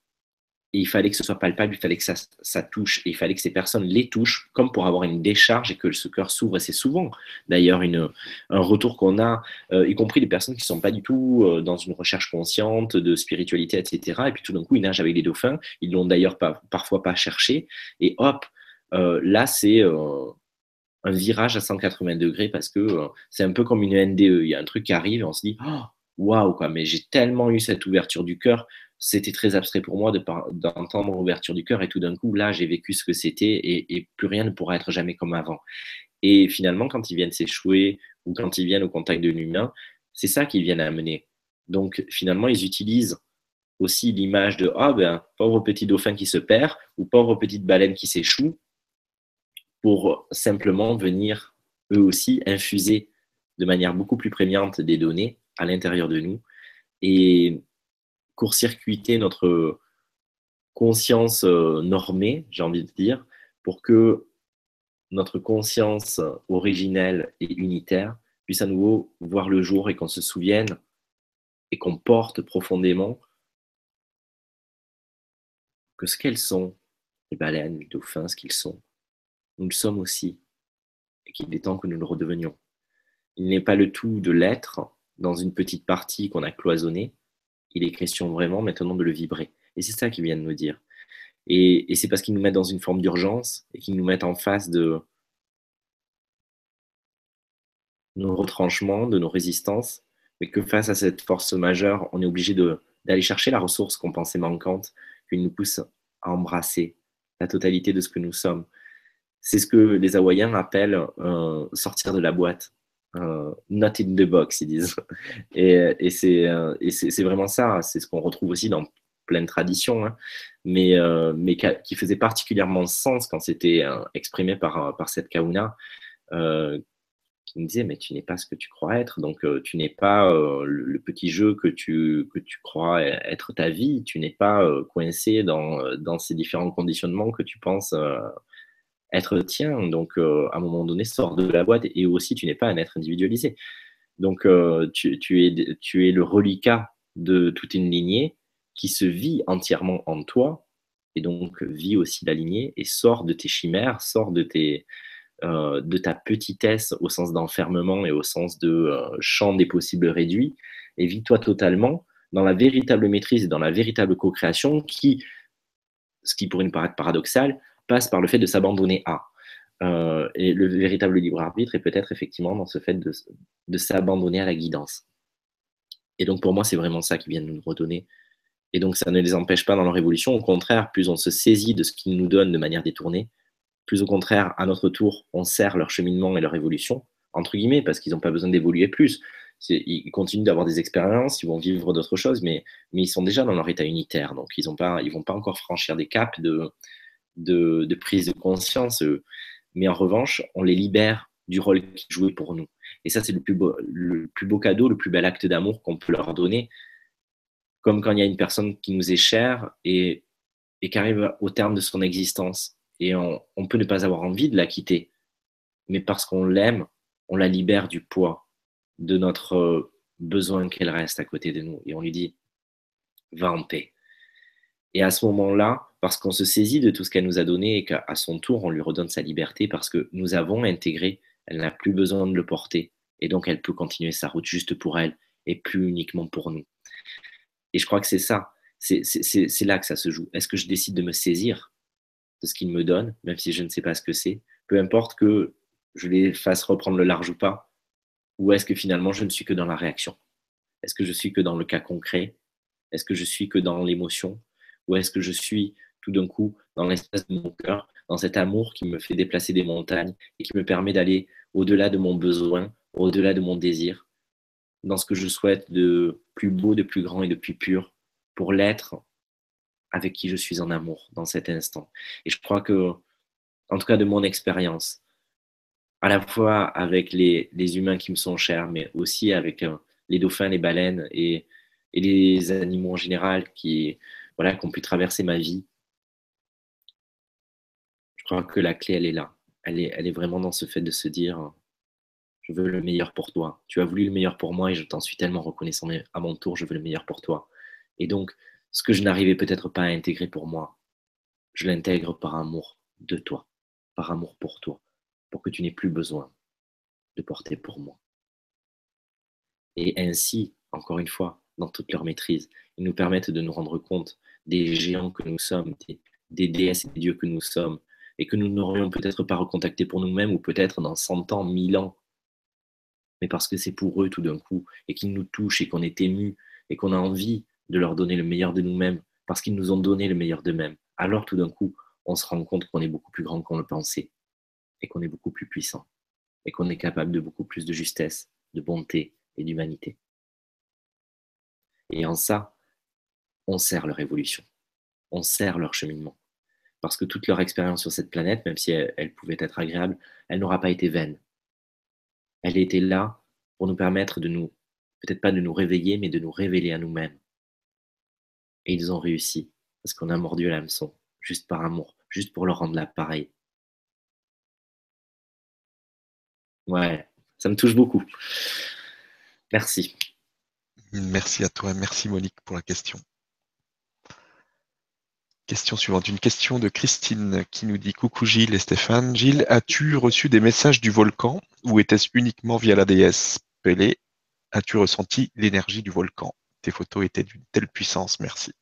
il fallait que ce soit palpable, il fallait que ça, touche, il fallait que ces personnes les touchent, comme pour avoir une décharge et que ce cœur s'ouvre. Et c'est souvent, d'ailleurs, un retour qu'on a, euh, y compris des personnes qui ne sont pas du tout euh, dans une recherche consciente de spiritualité, etc. Et puis tout d'un coup, ils nagent avec les dauphins. Ils l'ont d'ailleurs parfois pas cherché. Et hop, euh, là, c'est un virage à 180 degrés parce que c'est un peu comme une NDE. Il y a un truc qui arrive et on se dit, oh, waouh, quoi, mais j'ai tellement eu cette ouverture du cœur c'était très abstrait pour moi d'entendre l'ouverture du cœur et tout d'un coup, là, j'ai vécu ce que c'était et, plus rien ne pourra être jamais comme avant. Et finalement, quand ils viennent s'échouer ou quand ils viennent au contact de l'humain, c'est ça qu'ils viennent amener. Donc finalement, ils utilisent aussi l'image de ah ben pauvre petit dauphin qui se perd ou pauvre petite baleine qui s'échoue pour simplement venir eux aussi infuser de manière beaucoup plus prégnante des données à l'intérieur de nous et court-circuiter notre conscience euh, normée, j'ai envie de dire, pour que notre conscience originelle et unitaire puisse à nouveau voir le jour et qu'on se souvienne et qu'on porte profondément que ce qu'elles sont, les baleines, les dauphins, ce qu'ils sont, nous le sommes aussi, et qu'il est temps que nous le redevenions. Il n'est pas le tout de l'être dans une petite partie qu'on a cloisonnée, il est question vraiment maintenant de le vibrer. Et c'est ça qu'il vient de nous dire. Et, c'est parce qu'ils nous mettent dans une forme d'urgence et qu'ils nous mettent en face de nos retranchements, de nos résistances, mais que face à cette force majeure, on est obligé d'aller chercher la ressource qu'on pensait manquante, qui nous pousse à embrasser la totalité de ce que nous sommes. C'est ce que les Hawaïens appellent euh, sortir de la boîte. Euh, not in the box, ils disent. Et, et c'est euh, vraiment ça. C'est ce qu'on retrouve aussi dans plein de traditions, hein. mais, mais qui faisait particulièrement sens quand c'était exprimé par, cette kauna, qui me disait mais tu n'es pas ce que tu crois être, donc tu n'es pas le, petit jeu que tu, que tu crois être ta vie, tu n'es pas coincé dans, dans ces différents conditionnements que tu penses être tien. Donc, euh, à un moment donné, sors de la boîte et aussi, tu n'es pas un être individualisé. Donc, euh, tu, es, tu es le reliquat de toute une lignée qui se vit entièrement en toi et donc vit aussi la lignée et sort de tes chimères, sort de, tes, euh, de ta petitesse au sens d'enfermement et au sens de champ des possibles réduits et vis-toi totalement dans la véritable maîtrise et dans la véritable co-création qui, ce qui pourrait nous paraître paradoxal, passe par le fait de s'abandonner à. Euh, et le véritable libre arbitre est peut-être effectivement dans ce fait de, de s'abandonner à la guidance. Et donc pour moi, c'est vraiment ça qui vient de nous redonner. Et donc ça ne les empêche pas dans leur évolution. Au contraire, plus on se saisit de ce qu'ils nous donnent de manière détournée, plus au contraire, à notre tour, on sert leur cheminement et leur évolution, entre guillemets, parce qu'ils n'ont pas besoin d'évoluer plus. Ils continuent d'avoir des expériences, ils vont vivre d'autres choses, mais, mais ils sont déjà dans leur état unitaire. Donc ils ne vont pas encore franchir des caps de, de, prise de conscience, euh, mais en revanche, on les libère du rôle qu'ils jouaient pour nous. Et ça, c'est le plus beau, le plus beau cadeau, le plus bel acte d'amour qu'on peut leur donner. Comme quand il y a une personne qui nous est chère et, et qui arrive au terme de son existence. Et on, peut ne pas avoir envie de la quitter. Mais parce qu'on l'aime, on la libère du poids de notre euh, besoin qu'elle reste à côté de nous. Et on lui dit, va en paix. Et à ce moment-là, parce qu'on se saisit de tout ce qu'elle nous a donné et qu'à son tour, on lui redonne sa liberté parce que nous avons intégré, elle n'a plus besoin de le porter. Et donc, elle peut continuer sa route juste pour elle et plus uniquement pour nous. Et je crois que c'est ça, c'est là que ça se joue. Est-ce que je décide de me saisir de ce qu'il me donne, même si je ne sais pas ce que c'est, peu importe que je les fasse reprendre le large ou pas, ou est-ce que finalement je ne suis que dans la réaction? Est-ce que je suis que dans le cas concret? Est-ce que je suis que dans l'émotion? Ou est-ce que je suis tout d'un coup dans l'espace de mon cœur, dans cet amour qui me fait déplacer des montagnes et qui me permet d'aller au-delà de mon besoin, au-delà de mon désir, dans ce que je souhaite de plus beau, de plus grand et de plus pur pour l'être avec qui je suis en amour dans cet instant. Et je crois que, en tout cas de mon expérience, à la fois avec les, humains qui me sont chers, mais aussi avec euh, les dauphins, les baleines et, et les animaux en général qui, voilà, qui ont pu traverser ma vie, crois que la clé, elle est là. Elle est, elle est vraiment dans ce fait de se dire, je veux le meilleur pour toi. Tu as voulu le meilleur pour moi et je t'en suis tellement reconnaissant, mais à mon tour, je veux le meilleur pour toi. Et donc, ce que je n'arrivais peut-être pas à intégrer pour moi, je l'intègre par amour de toi, par amour pour toi, pour que tu n'aies plus besoin de porter pour moi. Et ainsi, encore une fois, dans toute leur maîtrise, ils nous permettent de nous rendre compte des géants que nous sommes, des, des déesses et des dieux que nous sommes, et que nous n'aurions peut-être pas recontacté pour nous-mêmes ou peut-être dans 100 ans, 1000 ans, mais parce que c'est pour eux tout d'un coup et qu'ils nous touchent et qu'on est ému et qu'on a envie de leur donner le meilleur de nous-mêmes parce qu'ils nous ont donné le meilleur d'eux-mêmes. Alors tout d'un coup, on se rend compte qu'on est beaucoup plus grand qu'on le pensait et qu'on est beaucoup plus puissant et qu'on est capable de beaucoup plus de justesse, de bonté et d'humanité. Et en ça, on sert leur évolution, on sert leur cheminement parce que toute leur expérience sur cette planète, même si elle, pouvait être agréable, elle n'aura pas été vaine. Elle était là pour nous permettre de nous, peut-être pas de nous réveiller, mais de nous révéler à nous-mêmes. Et ils ont réussi, parce qu'on a mordu l'hameçon, juste par amour, juste pour leur rendre l'appareil. Ouais, ça me touche beaucoup. Merci. Merci à toi, merci Monique pour la question. Question suivante, une question de Christine qui nous dit Coucou Gilles et Stéphane. Gilles, as-tu reçu des messages du volcan ou était-ce uniquement via la déesse Pelé As-tu ressenti l'énergie du volcan? Tes photos étaient d'une telle puissance, merci.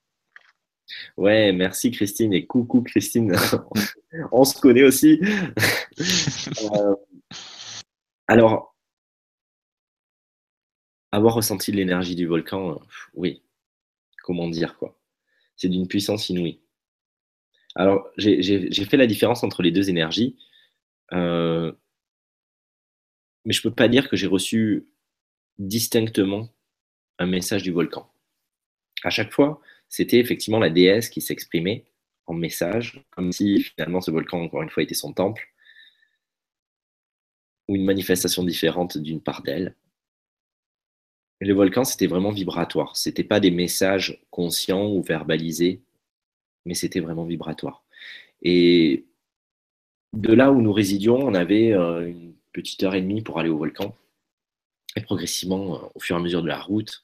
Ouais, merci Christine et coucou Christine. [LAUGHS] On se connaît aussi. [LAUGHS] Euh, alors, avoir ressenti l'énergie du volcan, euh, oui. Comment dire quoi? C'est d'une puissance inouïe. Alors, j'ai fait la différence entre les deux énergies, euh, mais je ne peux pas dire que j'ai reçu distinctement un message du volcan. À chaque fois, c'était effectivement la déesse qui s'exprimait en message, comme si finalement ce volcan, encore une fois, était son temple, ou une manifestation différente d'une part d'elle. Le volcan, c'était vraiment vibratoire. Ce n'était pas des messages conscients ou verbalisés, mais c'était vraiment vibratoire. Et de là où nous résidions, on avait euh, une petite heure et demie pour aller au volcan. Et progressivement, euh, au fur et à mesure de la route,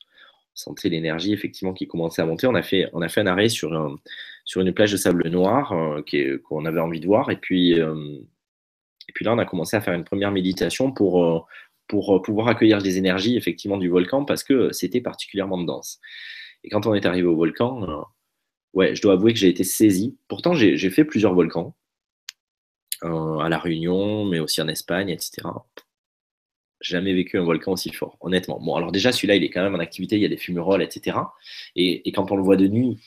sentait l'énergie effectivement qui commençait à monter. On a fait, on a fait un arrêt sur, sur une plage de sable noir euh, qu'on avait envie de voir. Et puis, et puis là, on a commencé à faire une première méditation pour, pour pouvoir accueillir les énergies effectivement du volcan parce que c'était particulièrement dense. Et quand on est arrivé au volcan, ouais, je dois avouer que j'ai été saisi. Pourtant, j'ai fait plusieurs volcans à La Réunion, mais aussi en Espagne, etc jamais vécu un volcan aussi fort, honnêtement. Bon, alors déjà, celui-là, il est quand même en activité, il y a des fumerolles, etc. Et, quand on le voit de nuit,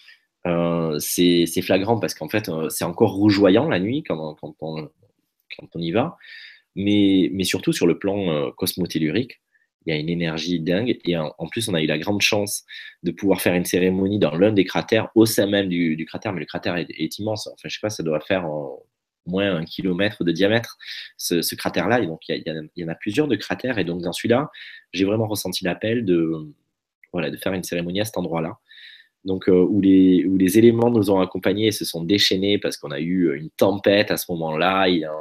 euh, c'est flagrant parce qu'en fait, euh, c'est encore rougeoyant la nuit quand, on, y va. Mais, mais, surtout sur le plan euh, cosmotellurique, il y a une énergie dingue. Et en, plus, on a eu la grande chance de pouvoir faire une cérémonie dans l'un des cratères, au sein même du, cratère. Mais le cratère est, immense. Enfin, je sais pas, ça doit faire moins un kilomètre de diamètre, ce, cratère-là. Et donc, il y, en a plusieurs de cratères. Et donc, dans celui-là, j'ai vraiment ressenti l'appel de, voilà, de faire une cérémonie à cet endroit-là. Donc, euh, où, les, où les éléments nous ont accompagnés et se sont déchaînés parce qu'on a eu une tempête à ce moment-là, il y a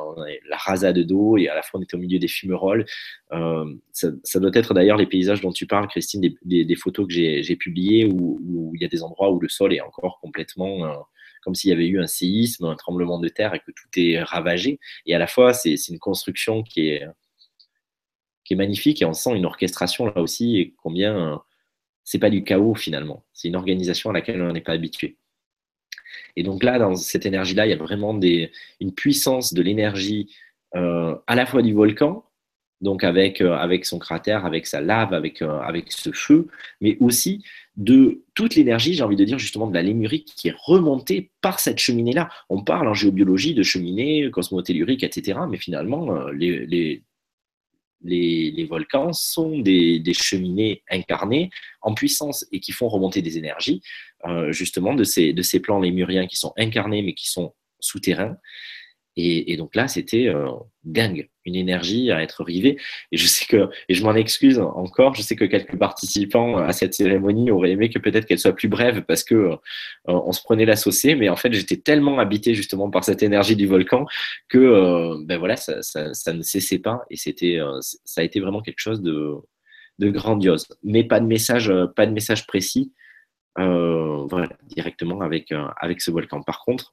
la rasade d'eau et à la fois on était au milieu des fumerolles. Euh, ça, doit être d'ailleurs les paysages dont tu parles, Christine, des, photos que j'ai publiées où, il y a des endroits où le sol est encore complètement euh, comme s'il y avait eu un séisme, un tremblement de terre et que tout est ravagé. Et à la fois, c'est une construction qui est, qui est magnifique et on sent une orchestration là aussi et combien c'est pas du chaos finalement. C'est une organisation à laquelle on n'est pas habitué. Et donc là, dans cette énergie-là, il y a vraiment une puissance de l'énergie euh, à la fois du volcan, donc avec, euh, avec son cratère, avec sa lave, avec, euh, avec ce feu, mais aussi de toute l'énergie, j'ai envie de dire justement de la lémurique qui est remontée par cette cheminée-là. On parle en géobiologie de cheminée cosmotellurique, etc., mais finalement, les, les, volcans sont des, cheminées incarnées en puissance et qui font remonter des énergies, justement, de ces, de ces plans lémuriens qui sont incarnés mais qui sont souterrains. Et, donc là, c'était euh, dingue, une énergie à être rivée. Et je sais que, et je m'en excuse encore, je sais que quelques participants à cette cérémonie auraient aimé que peut-être qu'elle soit plus brève parce que euh, on se prenait la saucée. Mais en fait, j'étais tellement habité justement par cette énergie du volcan que, euh, ben voilà, ça, ne cessait pas. Et c'était, ça a été vraiment quelque chose de, grandiose. Mais pas de message, pas de message précis. directement avec, avec ce volcan. Par contre,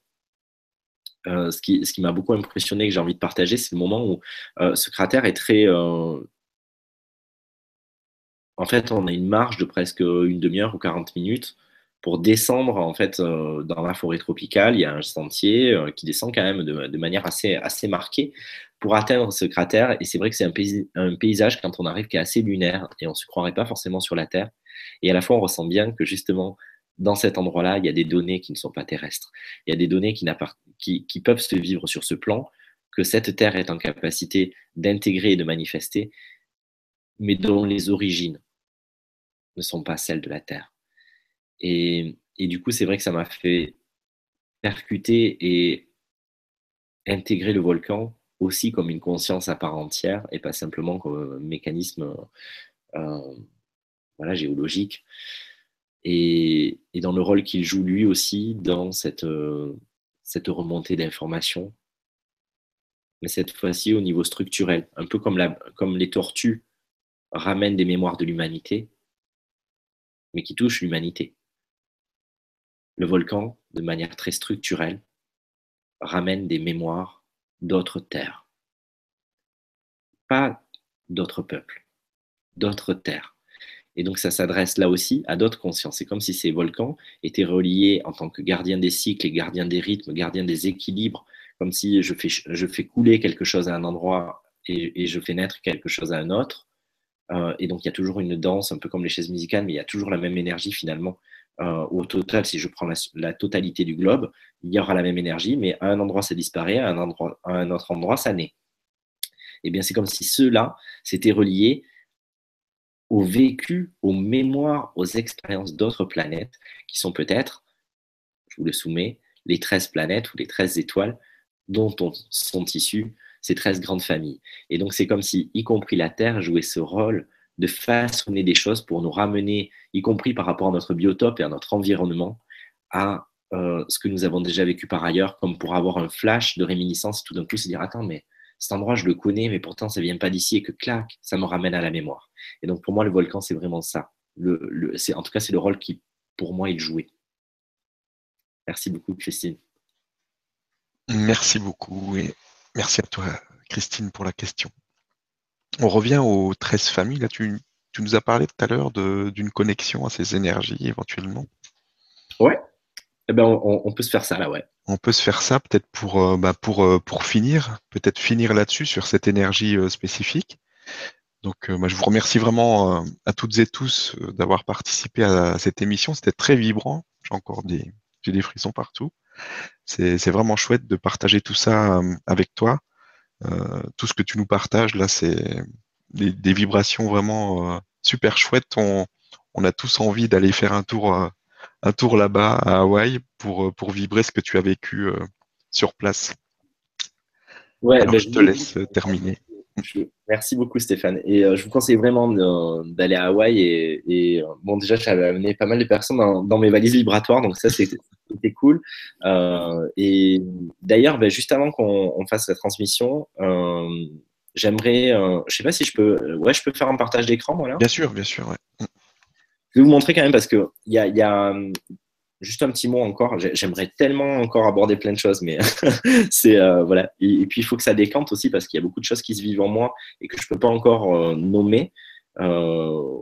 euh, ce qui, m'a beaucoup impressionné, que j'ai envie de partager, c'est le moment où euh, ce cratère est très. Euh, en fait, on a une marge de presque une demi-heure ou 40 minutes pour descendre en fait dans la forêt tropicale. Il y a un sentier qui descend quand même de, manière assez, marquée pour atteindre ce cratère. Et c'est vrai que c'est un, paysage quand on arrive qui est assez lunaire et on ne se croirait pas forcément sur la Terre. Et à la fois, on ressent bien que justement, dans cet endroit-là, il y a des données qui ne sont pas terrestres. Il y a des données qui, qui, peuvent se vivre sur ce plan, que cette Terre est en capacité d'intégrer et de manifester, mais dont les origines ne sont pas celles de la Terre. Et, du coup, c'est vrai que ça m'a fait percuter et intégrer le volcan aussi comme une conscience à part entière et pas simplement comme un mécanisme euh, géologique et, dans le rôle qu'il joue lui aussi dans cette, euh, cette remontée d'informations, mais cette fois-ci au niveau structurel, un peu comme, les tortues ramènent des mémoires de l'humanité, mais qui touchent l'humanité. Le volcan, de manière très structurelle, ramène des mémoires d'autres terres, pas d'autres peuples, d'autres terres Et donc, ça s'adresse là aussi à d'autres consciences. C'est comme si ces volcans étaient reliés en tant que gardiens des cycles et gardiens des rythmes, gardiens des équilibres, comme si je fais, je fais couler quelque chose à un endroit et, je fais naître quelque chose à un autre. Euh, et donc, il y a toujours une danse, un peu comme les chaises musicales, mais il y a toujours la même énergie finalement. Euh, au total, si je prends la, totalité du globe, il y aura la même énergie, mais à un endroit, ça disparaît, à un, à un autre endroit, ça naît. Et eh bien, c'est comme si ceux-là s'étaient reliés au vécu, aux mémoires, aux expériences d'autres planètes, qui sont peut-être, je vous le soumets, les 13 planètes ou les 13 étoiles dont sont issues ces 13 grandes familles. Et donc c'est comme si, y compris la Terre, jouait ce rôle de façonner des choses pour nous ramener, y compris par rapport à notre biotope et à notre environnement, à euh, ce que nous avons déjà vécu par ailleurs, comme pour avoir un flash de réminiscence, tout d'un coup se dire, attends, mais cet endroit, je le connais, mais pourtant, ça vient pas d'ici et que clac, ça me ramène à la mémoire. Et donc, pour moi, le volcan, c'est vraiment ça. Le, c'est, en tout cas, c'est le rôle qui, pour moi, est joué. Merci beaucoup, Christine. Merci beaucoup et merci à toi, Christine, pour la question. On revient aux 13 familles. Là, tu, nous as parlé tout à l'heure d'une connexion à ces énergies éventuellement. Ouais. Eh ben, on, peut se faire ça là, ouais. On peut se faire ça peut-être pour, euh, bah, euh, pour finir, peut-être finir là-dessus sur cette énergie euh, spécifique. Donc, je vous remercie vraiment à toutes et tous d'avoir participé à cette émission. C'était très vibrant. J'ai encore des, frissons partout. C'est vraiment chouette de partager tout ça avec toi. tout ce que tu nous partages là, c'est des, vibrations vraiment super chouettes. On, a tous envie d'aller faire un tour un tour là-bas à Hawaï pour, euh, pour vibrer ce que tu as vécu euh, sur place. Ouais, ben, je te laisse euh, terminer. Merci beaucoup Stéphane. Et je vous conseille vraiment d'aller à Hawaï. Et, bon, déjà, j'avais amené pas mal de personnes dans, mes valises vibratoires, donc ça, c'était cool. et d'ailleurs, ben, juste avant qu'on fasse la transmission, j'aimerais, je sais pas si je peux, ouais, je peux faire un partage d'écran, voilà. Bien sûr, bien sûr. Ouais. Je vais vous montrer quand même parce qu'il y a, y a hum, juste un petit mot encore. J'aimerais tellement encore aborder plein de choses, mais [LAUGHS] c'est euh, voilà. Et, puis il faut que ça décante aussi parce qu'il y a beaucoup de choses qui se vivent en moi et que je peux pas encore euh, nommer. Euh,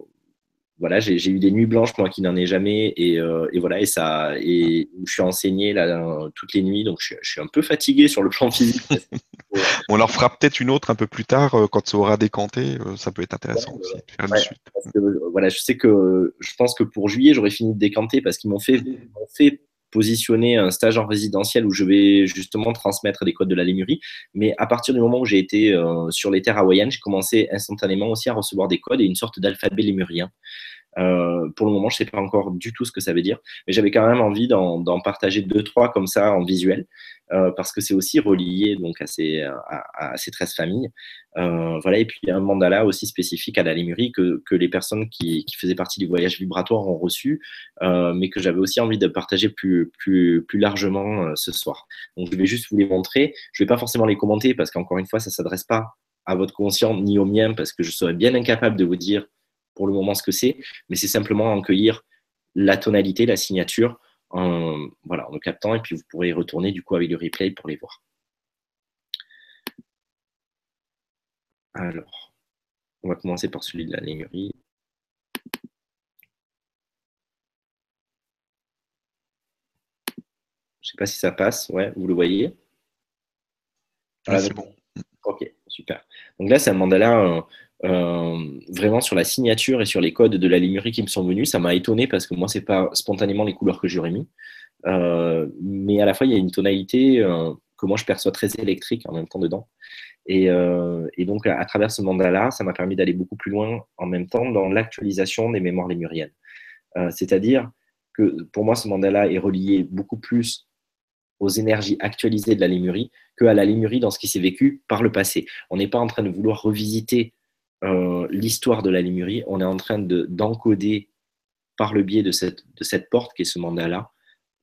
voilà, j'ai eu des nuits blanches moi qui n'en ai jamais et, et, voilà et ça et je suis enseigné là toutes les nuits donc je, je, suis un peu fatigué sur le plan physique [LAUGHS] On leur fera peut-être une autre un peu plus tard euh, quand ça aura décanté. Euh, ça peut être intéressant aussi de faire une suite. voilà, je sais que je pense que pour juillet, j'aurais fini de décanter parce qu'ils m'ont fait, fait positionner un stage en résidentiel où je vais justement transmettre des codes de la lémurie. Mais à partir du moment où j'ai été euh, sur les terres hawaïennes, j'ai commencé instantanément aussi à recevoir des codes et une sorte d'alphabet lémurien. Euh, pour le moment, je ne sais pas encore du tout ce que ça veut dire, mais j'avais quand même envie d'en partager deux, trois comme ça en visuel, euh, parce que c'est aussi relié donc à ces, à, ces 13 familles. Euh, voilà, et puis un mandala aussi spécifique à la Lémurie que, que les personnes qui, qui, faisaient partie du voyage vibratoire ont reçu, mais que j'avais aussi envie de partager plus, plus, plus largement ce soir. Donc je vais juste vous les montrer. Je ne vais pas forcément les commenter parce qu'encore une fois, ça ne s'adresse pas à votre conscient ni au mien, parce que je serais bien incapable de vous dire pour le moment ce que c'est, mais c'est simplement en cueillir la tonalité, la signature, en, voilà, en le captant, et puis vous pourrez y retourner du coup avec le replay pour les voir. Alors, on va commencer par celui de la lémurie. Je ne sais pas si ça passe, ouais, vous le voyez? Ah, c'est bon. Ok, super. Donc là, c'est un mandala vraiment sur la signature et sur les codes de la limurie qui me sont venus. Ça m'a étonné parce que moi, c'est pas spontanément les couleurs que j'aurais mis. Euh, mais à la fois, il y a une tonalité euh, que moi, je perçois très électrique en même temps dedans. Et, et donc, à, travers ce mandala, ça m'a permis d'aller beaucoup plus loin en même temps dans l'actualisation des mémoires lémuriennes. C'est-à-dire que pour moi, ce mandala est relié beaucoup plus aux énergies actualisées de la lémurie que à la lémurie dans ce qui s'est vécu par le passé. On n'est pas en train de vouloir revisiter euh, l'histoire de la Lémurie, on est en train d'encoder par le biais de cette, porte qui est ce mandat-là,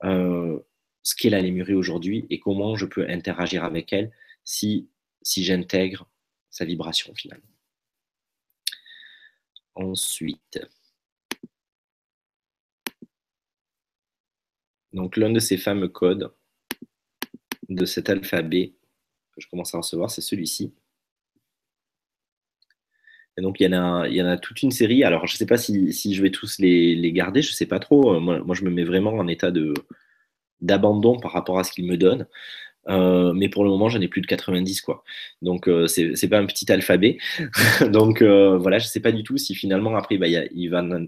euh, ce qu'est la Lémurie aujourd'hui et comment je peux interagir avec elle si, si j'intègre sa vibration finalement. Ensuite, donc l'un de ces fameux codes de cet alphabet que je commence à recevoir, c'est celui-ci. Et donc, il y, en a, il y en a toute une série. Alors, je ne sais pas si, je vais tous les, garder, je ne sais pas trop. Moi, moi, je me mets vraiment en état d'abandon par rapport à ce qu'ils me donnent. Euh, mais pour le moment, j'en ai plus de 90, quoi. Donc, euh, c'est pas un petit alphabet. [LAUGHS] Donc, euh, voilà, je sais pas du tout si finalement, après, bah, va,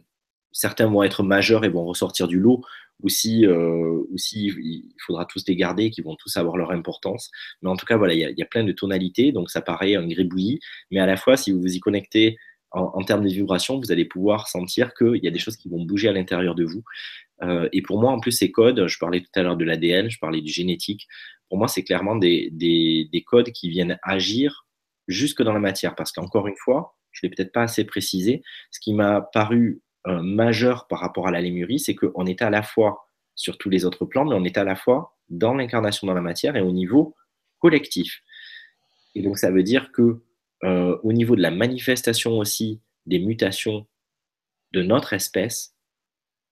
certains vont être majeurs et vont ressortir du lot, ou si, euh, ou si il faudra tous les garder, qui vont tous avoir leur importance. Mais en tout cas, voilà, il y, a, plein de tonalités, donc ça paraît un gribouillis, mais à la fois, si vous vous y connectez en, termes de vibration, vous allez pouvoir sentir qu'il y a des choses qui vont bouger à l'intérieur de vous. Euh, et pour moi, en plus, ces codes, je parlais tout à l'heure de l'ADN, je parlais du génétique, pour moi, c'est clairement des, des, des, codes qui viennent agir jusque dans la matière. Parce qu'encore une fois, je ne l'ai peut-être pas assez précisé, ce qui m'a paru majeur par rapport à la lémurie, c'est qu'on était à la fois sur tous les autres plans, mais on était à la fois dans l'incarnation dans la matière et au niveau collectif. Et donc, ça veut dire que euh, au niveau de la manifestation aussi des mutations de notre espèce,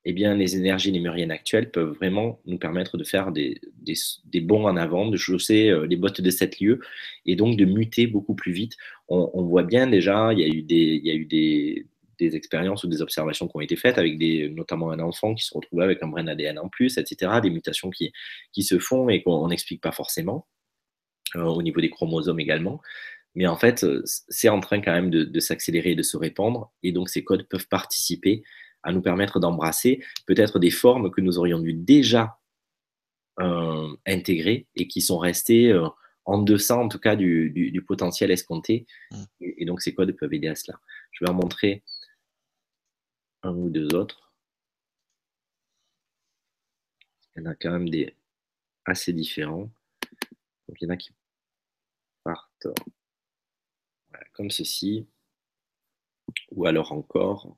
eh bien, les énergies lémuriennes actuelles peuvent vraiment nous permettre de faire des, des, bons en avant, de chausser euh, les bottes de sept lieux et donc de muter beaucoup plus vite. On, voit bien déjà, il y a eu des, il y a eu des, des expériences ou des observations qui ont été faites avec des, notamment un enfant qui se retrouve avec un brin ADN en plus, etc., des mutations qui, qui se font et qu'on n'explique pas forcément, euh, au niveau des chromosomes également. Mais en fait, c'est en train quand même de, de s'accélérer et de se répandre, et donc ces codes peuvent participer à nous permettre d'embrasser peut-être des formes que nous aurions dû déjà euh, intégrer et qui sont restées euh, en deçà, en tout cas, du, du, potentiel escompté. Mm. Et, et, donc, ces codes peuvent aider à cela. Je vais en montrer un ou deux autres. Il y en a quand même des assez différents. Donc, il y en a qui partent comme ceci. Ou alors encore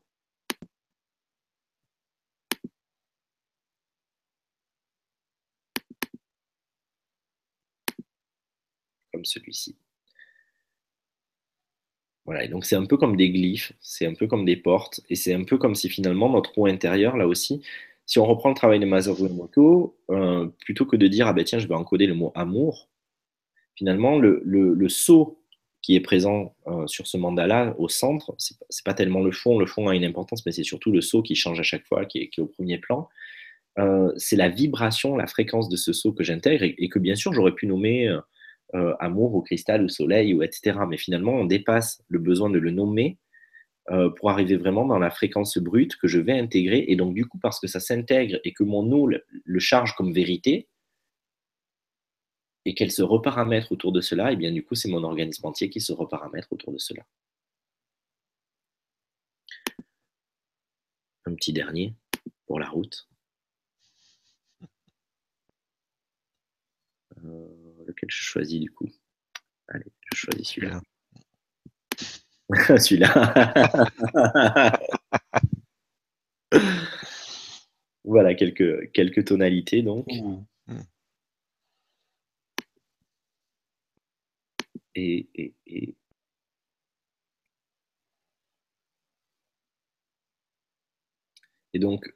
comme celui-ci. Voilà, donc c'est un peu comme des glyphes, c'est un peu comme des portes, et c'est un peu comme si finalement notre roue intérieure, là aussi, si on reprend le travail de Masaru euh, plutôt que de dire, ah ben tiens, je vais encoder le mot amour, finalement, le, le, saut qui est présent euh, sur ce mandala au centre, c'est pas, pas tellement le fond, le fond a une importance, mais c'est surtout le saut qui change à chaque fois, qui est, au premier plan. Euh, c'est la vibration, la fréquence de ce saut que j'intègre et, et, que bien sûr j'aurais pu nommer euh, amour au cristal, au soleil, ou etc. Mais finalement, on dépasse le besoin de le nommer euh, pour arriver vraiment dans la fréquence brute que je vais intégrer. Et donc, du coup, parce que ça s'intègre et que mon eau le, charge comme vérité, et qu'elle se reparamètre autour de cela, et bien du coup, c'est mon organisme entier qui se reparamètre autour de cela. Un petit dernier pour la route. Euh lequel je choisis du coup Allez, je choisis celui-là. celui-là. [LAUGHS] [LAUGHS] voilà, quelques, quelques tonalités donc. Et, et, et, et donc,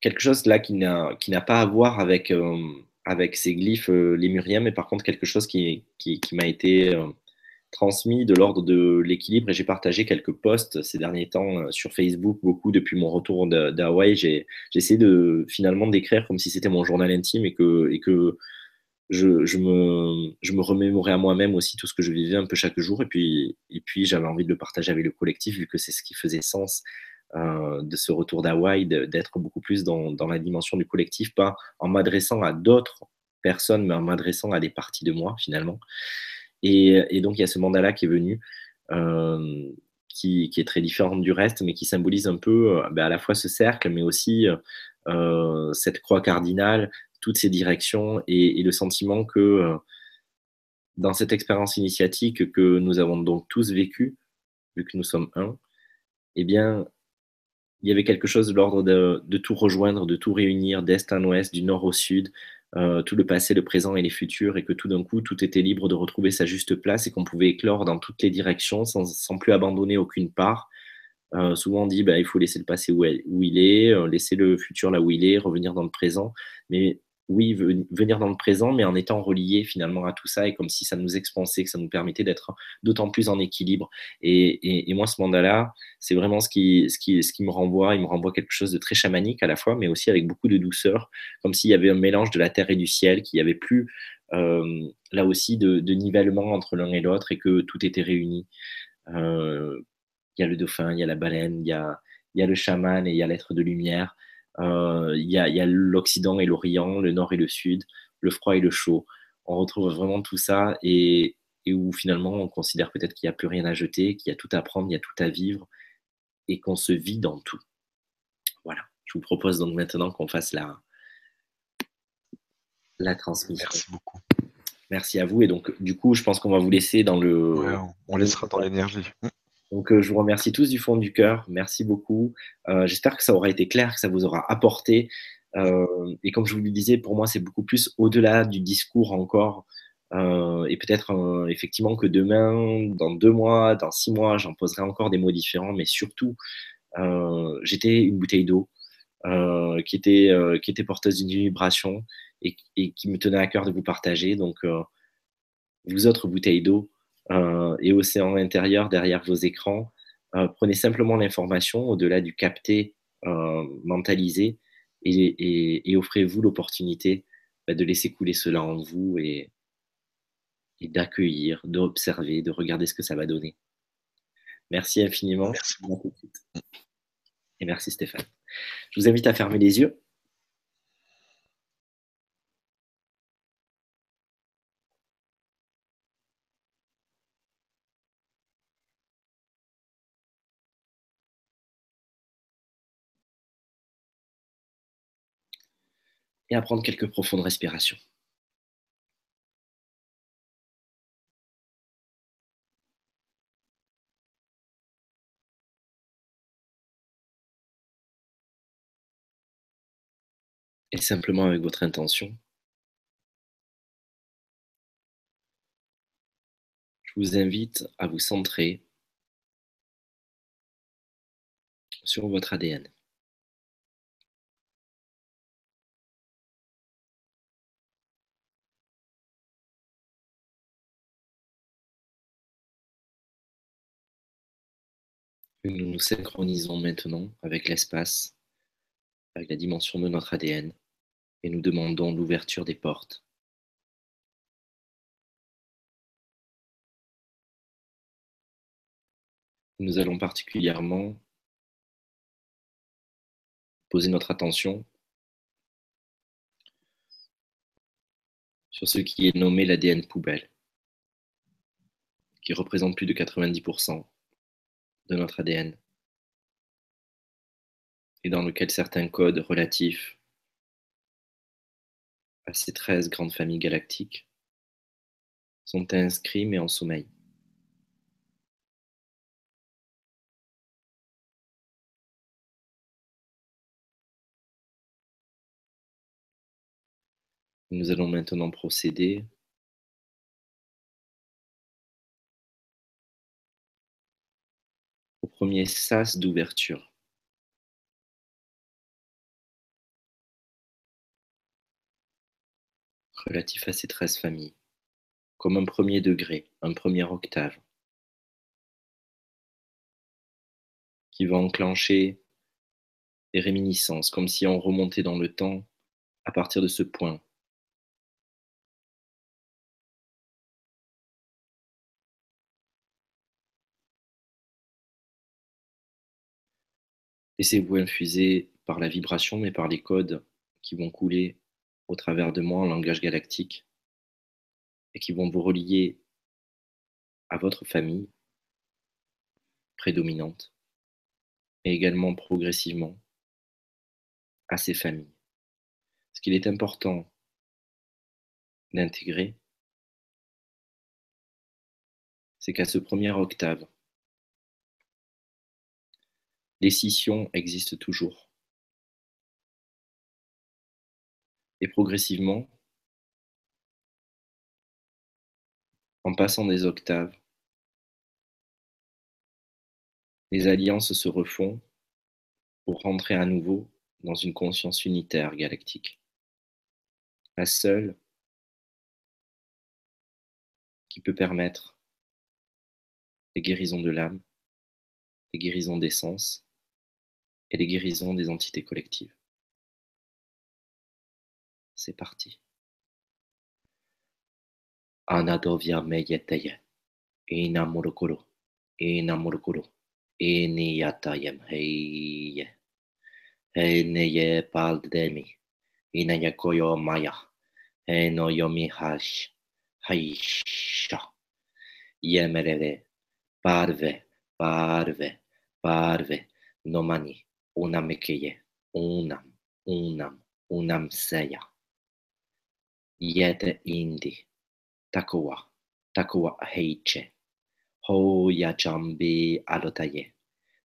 quelque chose là qui n'a, qui n'a pas à voir avec, euh, avec ces glyphes euh, lémuriens, mais par contre quelque chose qui, m'a été euh, transmis de l'ordre de l'équilibre et j'ai partagé quelques posts ces derniers temps euh, sur Facebook, beaucoup depuis mon retour d'Hawaï. J'ai essayé de finalement d'écrire comme si c'était mon journal intime et que, je, me, remémorais à moi-même aussi tout ce que je vivais un peu chaque jour et puis, j'avais envie de le partager avec le collectif vu que c'est ce qui faisait sens de ce retour d'Hawaï, d'être beaucoup plus dans, la dimension du collectif, pas en m'adressant à d'autres personnes, mais en m'adressant à des parties de moi finalement. Et, donc il y a ce mandala qui est venu, euh, qui, est très différent du reste, mais qui symbolise un peu euh, ben, à la fois ce cercle, mais aussi euh, cette croix cardinale, toutes ces directions et, le sentiment que euh, dans cette expérience initiatique que nous avons donc tous vécu, vu que nous sommes un, eh bien, il y avait quelque chose de l'ordre de, tout rejoindre, de tout réunir, d'est en ouest, du nord au sud, euh, tout le passé, le présent et les futurs, et que tout d'un coup, tout était libre de retrouver sa juste place et qu'on pouvait éclore dans toutes les directions sans, plus abandonner aucune part. Euh, souvent on dit bah, il faut laisser le passé où, il est, euh, laisser le futur là où il est, revenir dans le présent. Mais oui, venir dans le présent, mais en étant relié finalement à tout ça, et comme si ça nous expansait, que ça nous permettait d'être d'autant plus en équilibre. Et, moi, ce mandat-là, c'est vraiment ce qui, me renvoie. Il me renvoie quelque chose de très chamanique à la fois, mais aussi avec beaucoup de douceur, comme s'il y avait un mélange de la terre et du ciel, qu'il n'y avait plus euh, là aussi de, nivellement entre l'un et l'autre, et que tout était réuni. Euh, il y a le dauphin, il y a la baleine, il y a, y a le chaman et il y a l'être de lumière. Euh, il y a, l'Occident et l'Orient, le Nord et le Sud, le froid et le chaud. On retrouve vraiment tout ça et, où finalement on considère peut-être qu'il n'y a plus rien à jeter, qu'il y a tout à prendre, il y a tout à vivre et qu'on se vit dans tout. Voilà. Je vous propose donc maintenant qu'on fasse la, la transmission. Merci beaucoup. Merci à vous. Et donc, du coup, je pense qu'on va vous laisser dans le. on laissera dans l'énergie. Donc, euh, je vous remercie tous du fond du cœur. Merci beaucoup. Euh, j'espère que ça aura été clair, que ça vous aura apporté. Euh, et comme je vous le disais, pour moi, c'est beaucoup plus au-delà du discours encore. et peut-être effectivement que demain, dans deux mois, dans six mois, j'en poserai encore des mots différents. Mais surtout, j'étais une bouteille d'eau qui, était, qui était porteuse d'une vibration et, qui me tenait à cœur de vous partager. Donc, vous autres bouteilles d'eau, et océan intérieur derrière vos écrans. Euh, prenez simplement l'information au-delà du capter, euh, mentaliser et, offrez-vous l'opportunité bah, de laisser couler cela en vous et, d'accueillir, d'observer, de regarder ce que ça va donner. Merci infiniment. Merci beaucoup. Et merci Stéphane. Je vous invite à fermer les yeux. Et à prendre quelques profondes respirations. Et simplement avec votre intention, je vous invite à vous centrer sur votre ADN. Nous nous synchronisons maintenant avec l'espace, avec la dimension de notre ADN, et nous demandons l'ouverture des portes. Nous allons particulièrement poser notre attention sur ce qui est nommé l'ADN poubelle, qui représente plus de 90% de notre ADN et dans lequel certains codes relatifs à ces 13 grandes familles galactiques sont inscrits mais en sommeil. Nous allons maintenant procéder premier sas d'ouverture. relatif à ces 13 familles, comme un premier degré, un premier octave, qui va enclencher des réminiscences, comme si on remontait dans le temps à partir de ce point Laissez-vous infuser par la vibration, mais par les codes qui vont couler au travers de moi en langage galactique et qui vont vous relier à votre famille prédominante et également progressivement à ces familles. Ce qu'il est important d'intégrer, c'est qu'à ce premier octave, les scissions existent toujours. Et progressivement, en passant des octaves, les alliances se refont pour rentrer à nouveau dans une conscience unitaire galactique. la seule qui peut permettre les guérisons de l'âme, les guérisons des sens et les guérisons des entités collectives. C'est parti. Anadovia meyeteye, inamurukuru, inamurukuru, iniyatayem heye, heineye paldemi, inayakoyo maya, enoyomi hash, haisha, yemerere, parve, parve, parve, nomani, unamekeye, unam, unam, unam seya. Yete indi, takowa, takowa heiche, hoya jambi alotaye,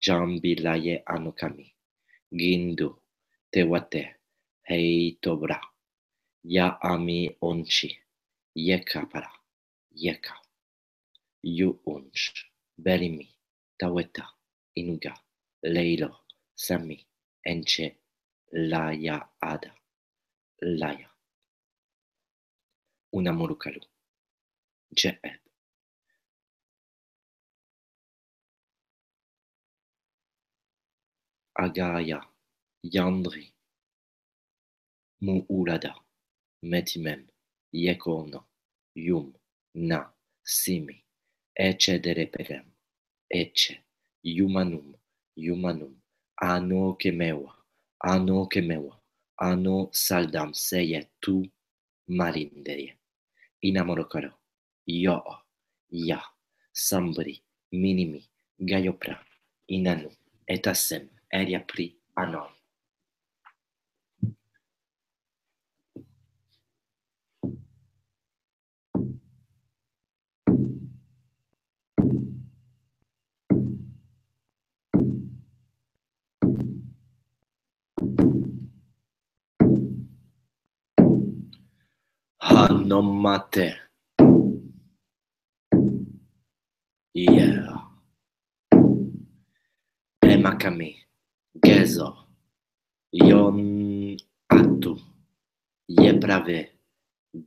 jambi laye anokami, gindu, tewate, hei tobra, ya ami onchi, yeka para, yeka, yu unch, berimi, taweta, inuga, leilo, sami, enche, laya ada, laya. Unamurukalu, je'eb. Agaya, Yandri, Muulada, Metimem, Yekono, Yum, Na, Simi, Ece derepelem, Ece, Yumanum, Yumanum, ano kemewa, ano kemewa, ano saldamseye tu marinderie. Inamoro karo, yo, ya, sambri, minimi, gayopra, inanu, etasem, eria pri anon. an nan maten. Yer. E makame. Gezo. Yon atu. Ye prave.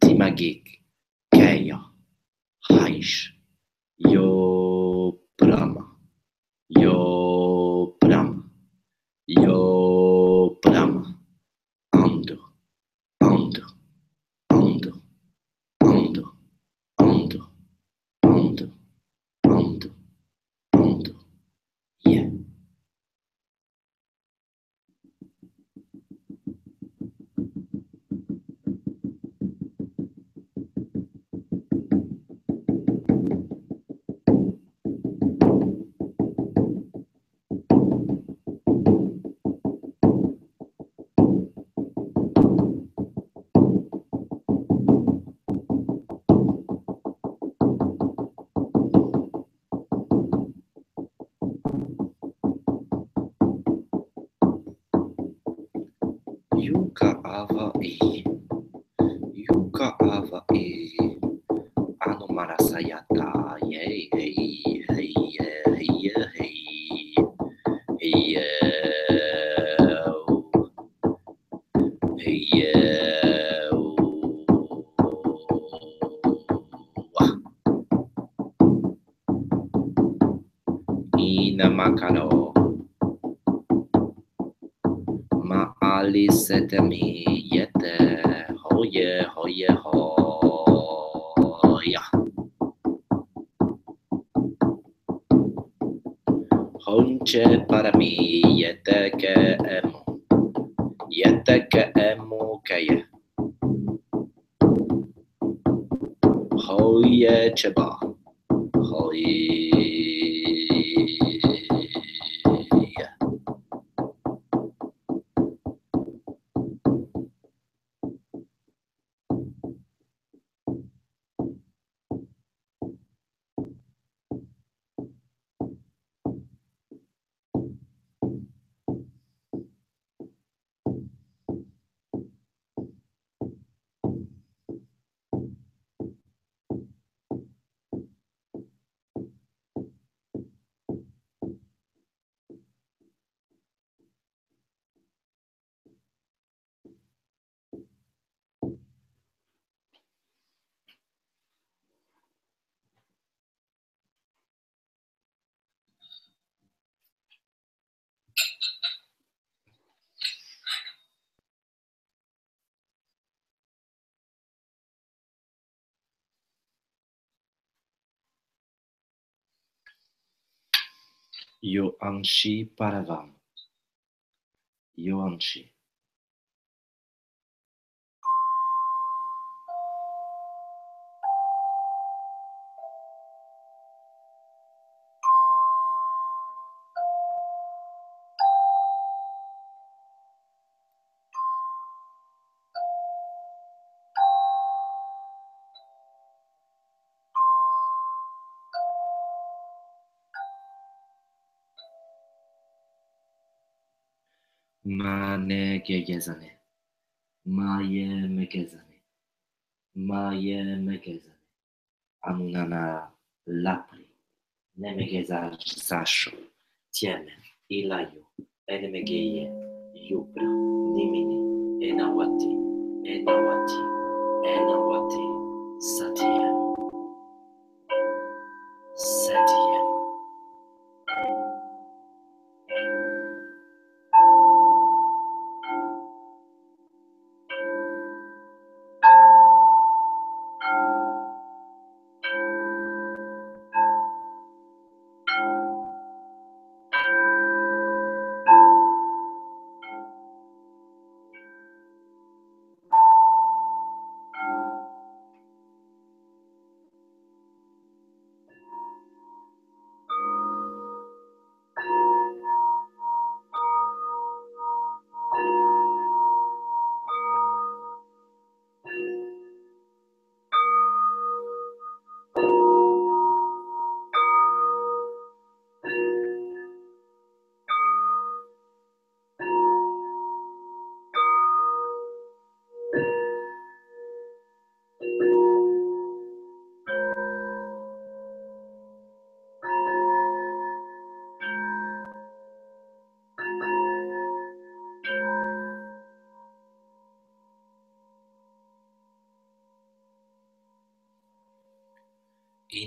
Dimagik. Keyo. Haish. Yo prama. Yo Yukawa Aoi. Yo Anshi Paravam. Yo Anshi. Mane gegezane. Maye megezane. Maye megezane. Amunana lapri. Nemegeza zasho. Tiene. Ilayo. Enemegeye. Yupra. Nimini. Enawati. Enawati. Enawati. Satya. Satya.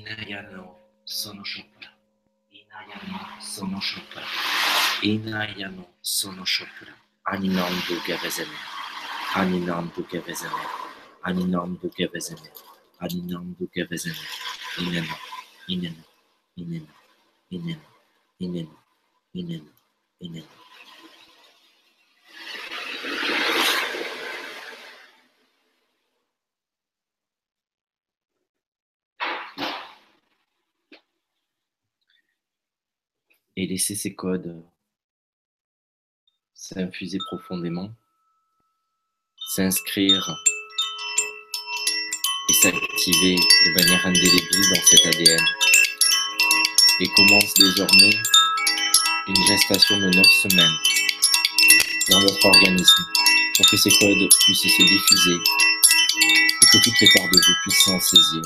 Inayano sono sciopera. Inayano sono sciopera. Inayano sono sciopera. Ani non buche vezene. Ani non buche vezene. Ani non buche vezene. Ani non buche vezene. Ineno. Ineno. Ineno. Ineno. Ineno. Ineno. Ineno. Laisser ces codes s'infuser profondément, s'inscrire et s'activer de manière indélébile dans cet ADN. Et commence désormais une gestation de 9 semaines dans votre organisme pour que ces codes puissent se diffuser et que toutes les parts de vous puissent s'en saisir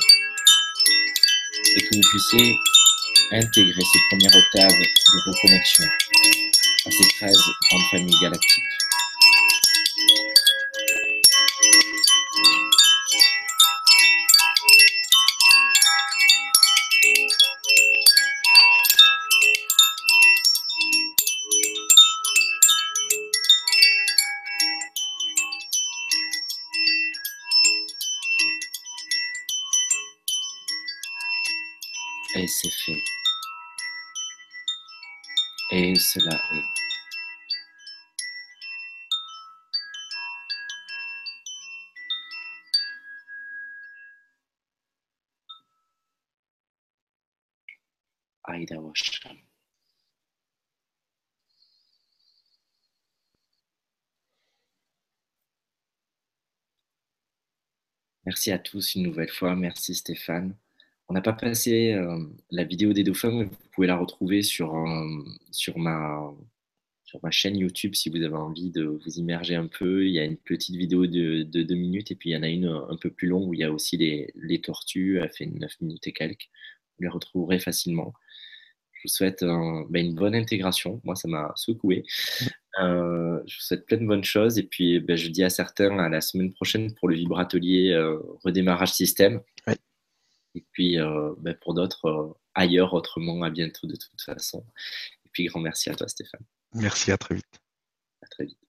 et que vous puissiez intégrer ces premières octaves de reconnexion à ces 13 grandes familles galactiques. Et cela est. Merci à tous une nouvelle fois. Merci Stéphane. On n'a pas passé euh, la vidéo des dauphins, vous pouvez la retrouver sur, euh, sur, ma, sur ma chaîne YouTube si vous avez envie de vous immerger un peu. Il y a une petite vidéo de, de deux minutes et puis il y en a une un peu plus longue où il y a aussi les, les tortues. Elle fait 9 minutes et quelques. Vous les retrouverez facilement. Je vous souhaite ben, une bonne intégration. Moi, ça m'a secoué. Euh, je vous souhaite plein de bonnes choses. Et puis, ben, je dis à certains à la semaine prochaine pour le vibratelier euh, redémarrage système. Oui. Et puis, euh, ben, pour d'autres, ailleurs, autrement, à bientôt de toute façon. Et puis, grand merci à toi, Stéphane. Merci, à très vite. À très vite.